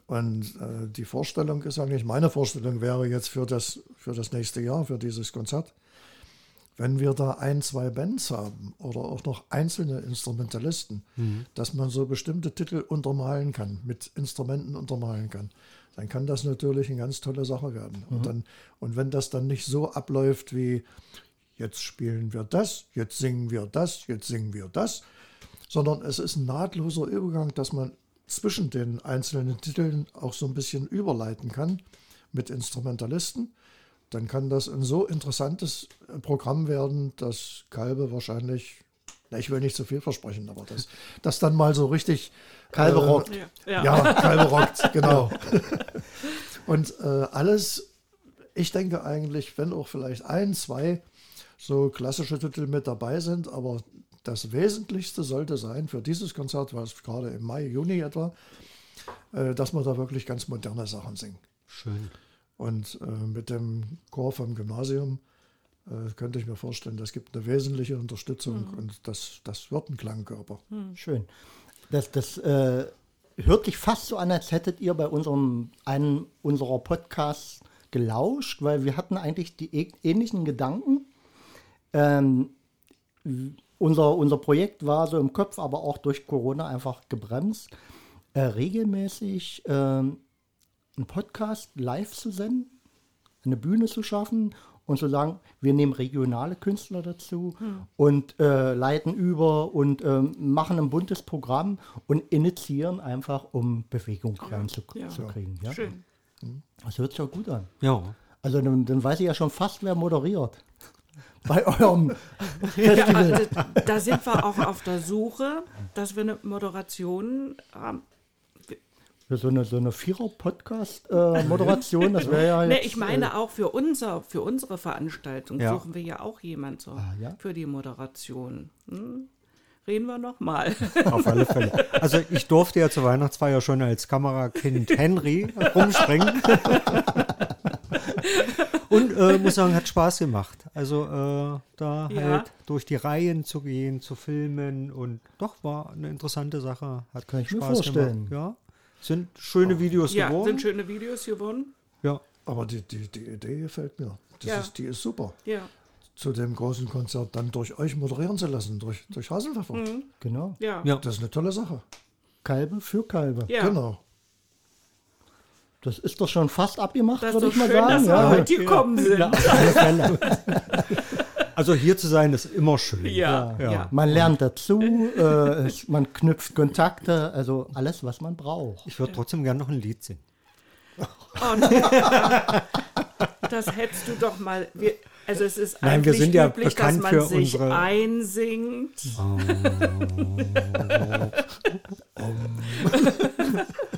Und äh, die Vorstellung ist eigentlich, meine Vorstellung wäre jetzt für das, für das nächste Jahr, für dieses Konzert, wenn wir da ein, zwei Bands haben oder auch noch einzelne Instrumentalisten, mhm. dass man so bestimmte Titel untermalen kann, mit Instrumenten untermalen kann, dann kann das natürlich eine ganz tolle Sache werden. Mhm. Und, dann, und wenn das dann nicht so abläuft wie, jetzt spielen wir das, jetzt singen wir das, jetzt singen wir das, sondern es ist ein nahtloser Übergang, dass man zwischen den einzelnen Titeln auch so ein bisschen überleiten kann mit Instrumentalisten dann kann das ein so interessantes äh, Programm werden, dass Kalbe wahrscheinlich, na, ich will nicht zu viel versprechen, aber das, das dann mal so richtig. Kalbe äh, rockt. Ja, ja. Kalbe rockt, genau. Und äh, alles, ich denke eigentlich, wenn auch vielleicht ein, zwei so klassische Titel mit dabei sind, aber das Wesentlichste sollte sein für dieses Konzert, was gerade im Mai, Juni etwa, äh, dass wir da wirklich ganz moderne Sachen singen. Schön. Und äh, mit dem Chor vom Gymnasium äh, könnte ich mir vorstellen, das gibt eine wesentliche Unterstützung mhm. und das, das wird ein Klangkörper. Mhm. Schön. Das, das äh, hört sich fast so an, als hättet ihr bei unserem einem unserer Podcasts gelauscht, weil wir hatten eigentlich die ähnlichen Gedanken. Ähm, unser, unser Projekt war so im Kopf, aber auch durch Corona einfach gebremst, äh, regelmäßig ähm, einen Podcast live zu senden, eine Bühne zu schaffen und zu sagen, wir nehmen regionale Künstler dazu und äh, leiten über und ähm, machen ein buntes Programm und initiieren einfach, um Bewegung reinzukriegen. ja. Zu kriegen, ja? Schön. Das hört sich auch gut an. Ja. Also dann, dann weiß ich ja schon fast, wer moderiert. Bei eurem Ja, Festival. also, da sind wir auch auf der Suche, dass wir eine Moderation haben. Für so eine, so eine Vierer-Podcast-Moderation, das wäre ja Nee, jetzt, ich meine auch für, unser, für unsere Veranstaltung Ja. suchen wir ja auch jemanden zur, Ah, ja? für die Moderation. Hm? Reden wir nochmal. Auf alle Fälle. Also ich durfte ja zur Weihnachtsfeier schon als Kamerakind Henry rumspringen. Und äh, muss sagen, hat Spaß gemacht. Also äh, da Ja. halt durch die Reihen zu gehen, zu filmen und doch war eine interessante Sache. Hat kann ich mir Spaß vorstellen. gemacht. Ja. Sind schöne Videos ja, geworden. sind schöne Videos geworden. ja. Aber die, die, die Idee gefällt mir. Das Ja. ist, die ist super. Ja. Zu dem großen Konzert dann durch euch moderieren zu lassen, durch, durch Haselpfeffer. Genau. Ja. Ja. Das ist eine tolle Sache. Kalbe für Kalbe. ja. Genau. Das ist doch schon fast abgemacht, würde ich mal schön, dass sagen. wir Ja. heute gekommen sind. Also hier zu sein ist immer schön. Ja, ja. Ja. Man lernt dazu, äh, es, man knüpft Kontakte, also alles, was man braucht. Ich würde trotzdem gerne noch ein Lied singen. Und, das hättest du doch mal. Wir, also es ist Nein, wir eigentlich sind ja üblich, dass bekannt man für sich unsere- einsingt.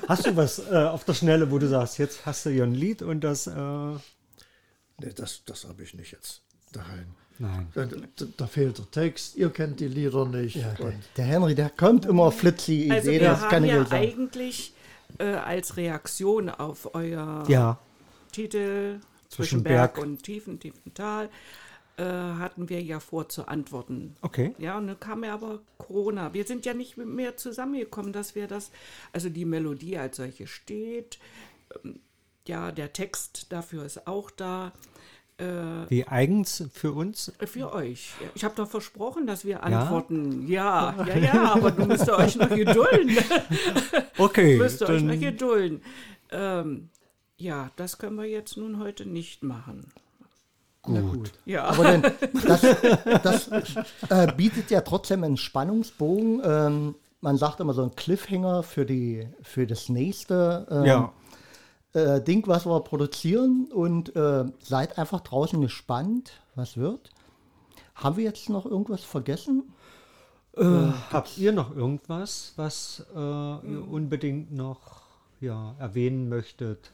Hast du was äh, auf der Schnelle, wo du sagst, jetzt hast du hier ein Lied und das. Äh, Nee, das, das habe ich nicht jetzt daheim. Nein. Da, da, da fehlt der Text, ihr kennt die Lieder nicht. und Der Henry, der kommt immer flitzi Also Idee, wir das haben kann ich ja sagen. eigentlich äh, als Reaktion auf euer Ja. Titel Zwischen zwischen Berg, Berg. und Tiefen, Tiefental äh, hatten wir ja vor zu antworten. Okay. Ja, und dann kam ja aber Corona. Wir sind ja nicht mehr zusammengekommen, dass wir das, also die Melodie als solche steht. Ähm, Ja, der Text dafür ist auch da. Äh, Wie eigens für uns. für euch. Ja, Ich habe doch versprochen, dass wir antworten. Ja, ja, ja, aber du müsst ihr euch noch gedulden. Okay. müsst ihr euch noch gedulden. Ähm, ja, das können wir jetzt nun heute nicht machen. gut. Ja, Aber denn, das, das äh, bietet ja trotzdem einen Spannungsbogen. Ähm, man sagt immer so ein Cliffhanger für, die, für das nächste ähm, Ja. Äh, Ding, was wir produzieren. Und äh, seid einfach draußen gespannt, was wird. Haben wir jetzt noch irgendwas vergessen? Habt ihr noch irgendwas, was äh, ihr unbedingt noch ja, erwähnen möchtet?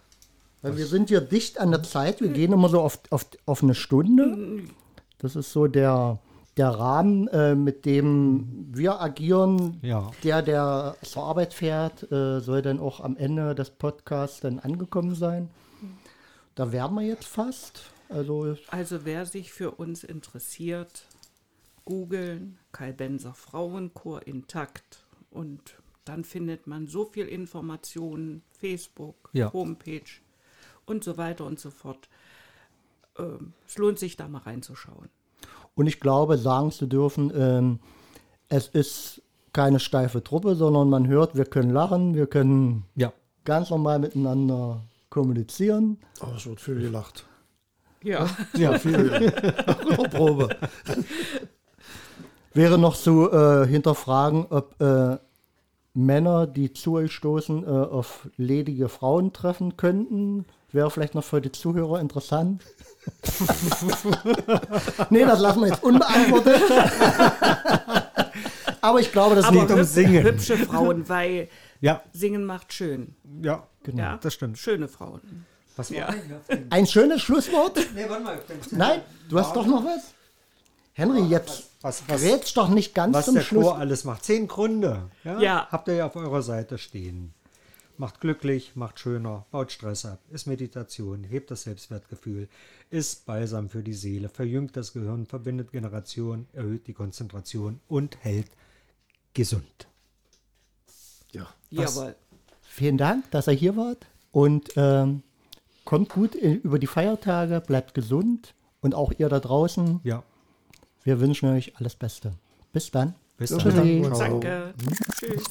Weil wir sind hier dicht an der Zeit. Wir gehen immer so auf, auf, auf eine Stunde. Das ist so der, der Rahmen, äh, mit dem wir agieren. Ja. Der, der zur Arbeit fährt, äh, soll dann auch am Ende des Podcasts dann angekommen sein. Da wären wir jetzt fast. Also also wer sich für uns interessiert, googeln, Kai Benser Frauenchor intakt und dann findet man so viel Informationen, Facebook, Ja. Homepage und so weiter und so fort. Ähm, es lohnt sich da mal reinzuschauen. Und ich glaube, sagen zu dürfen, ähm, es ist keine steife Truppe, sondern man hört, wir können lachen, wir können Ja. ganz normal miteinander kommunizieren. Aber es wird viel gelacht. Ja, Ja, viel. Probe. Wäre noch zu äh, hinterfragen, ob äh, Männer, die zu euch stoßen, äh, auf ledige Frauen treffen könnten. Wäre vielleicht noch für die Zuhörer interessant. nee, das lassen wir jetzt unbeantwortet. Aber ich glaube, das aber liegt um Singen. hübsche Frauen, weil Ja, Singen macht schön. ja, Ja, das stimmt. Schöne Frauen. Was Ja. ein schönes Schlusswort. Nee, warte mal. Nein, du hast doch noch was? Henry, jetzt Was, was, rätst doch nicht ganz was zum der Schluss. Chor alles macht. Zehn Gründe. Ja? Ja. Habt ihr ja auf eurer Seite stehen. Macht glücklich, macht schöner, baut Stress ab, ist Meditation, hebt das Selbstwertgefühl, ist Balsam für die Seele, verjüngt das Gehirn, verbindet Generationen, erhöht die Konzentration und hält gesund. Ja. Was? Jawohl. vielen Dank, dass ihr hier wart und ähm, kommt gut in, über die Feiertage, bleibt gesund und auch ihr da draußen. Ja. Wir wünschen euch alles Beste. Bis dann. Bis dann. Danke. Tschüss.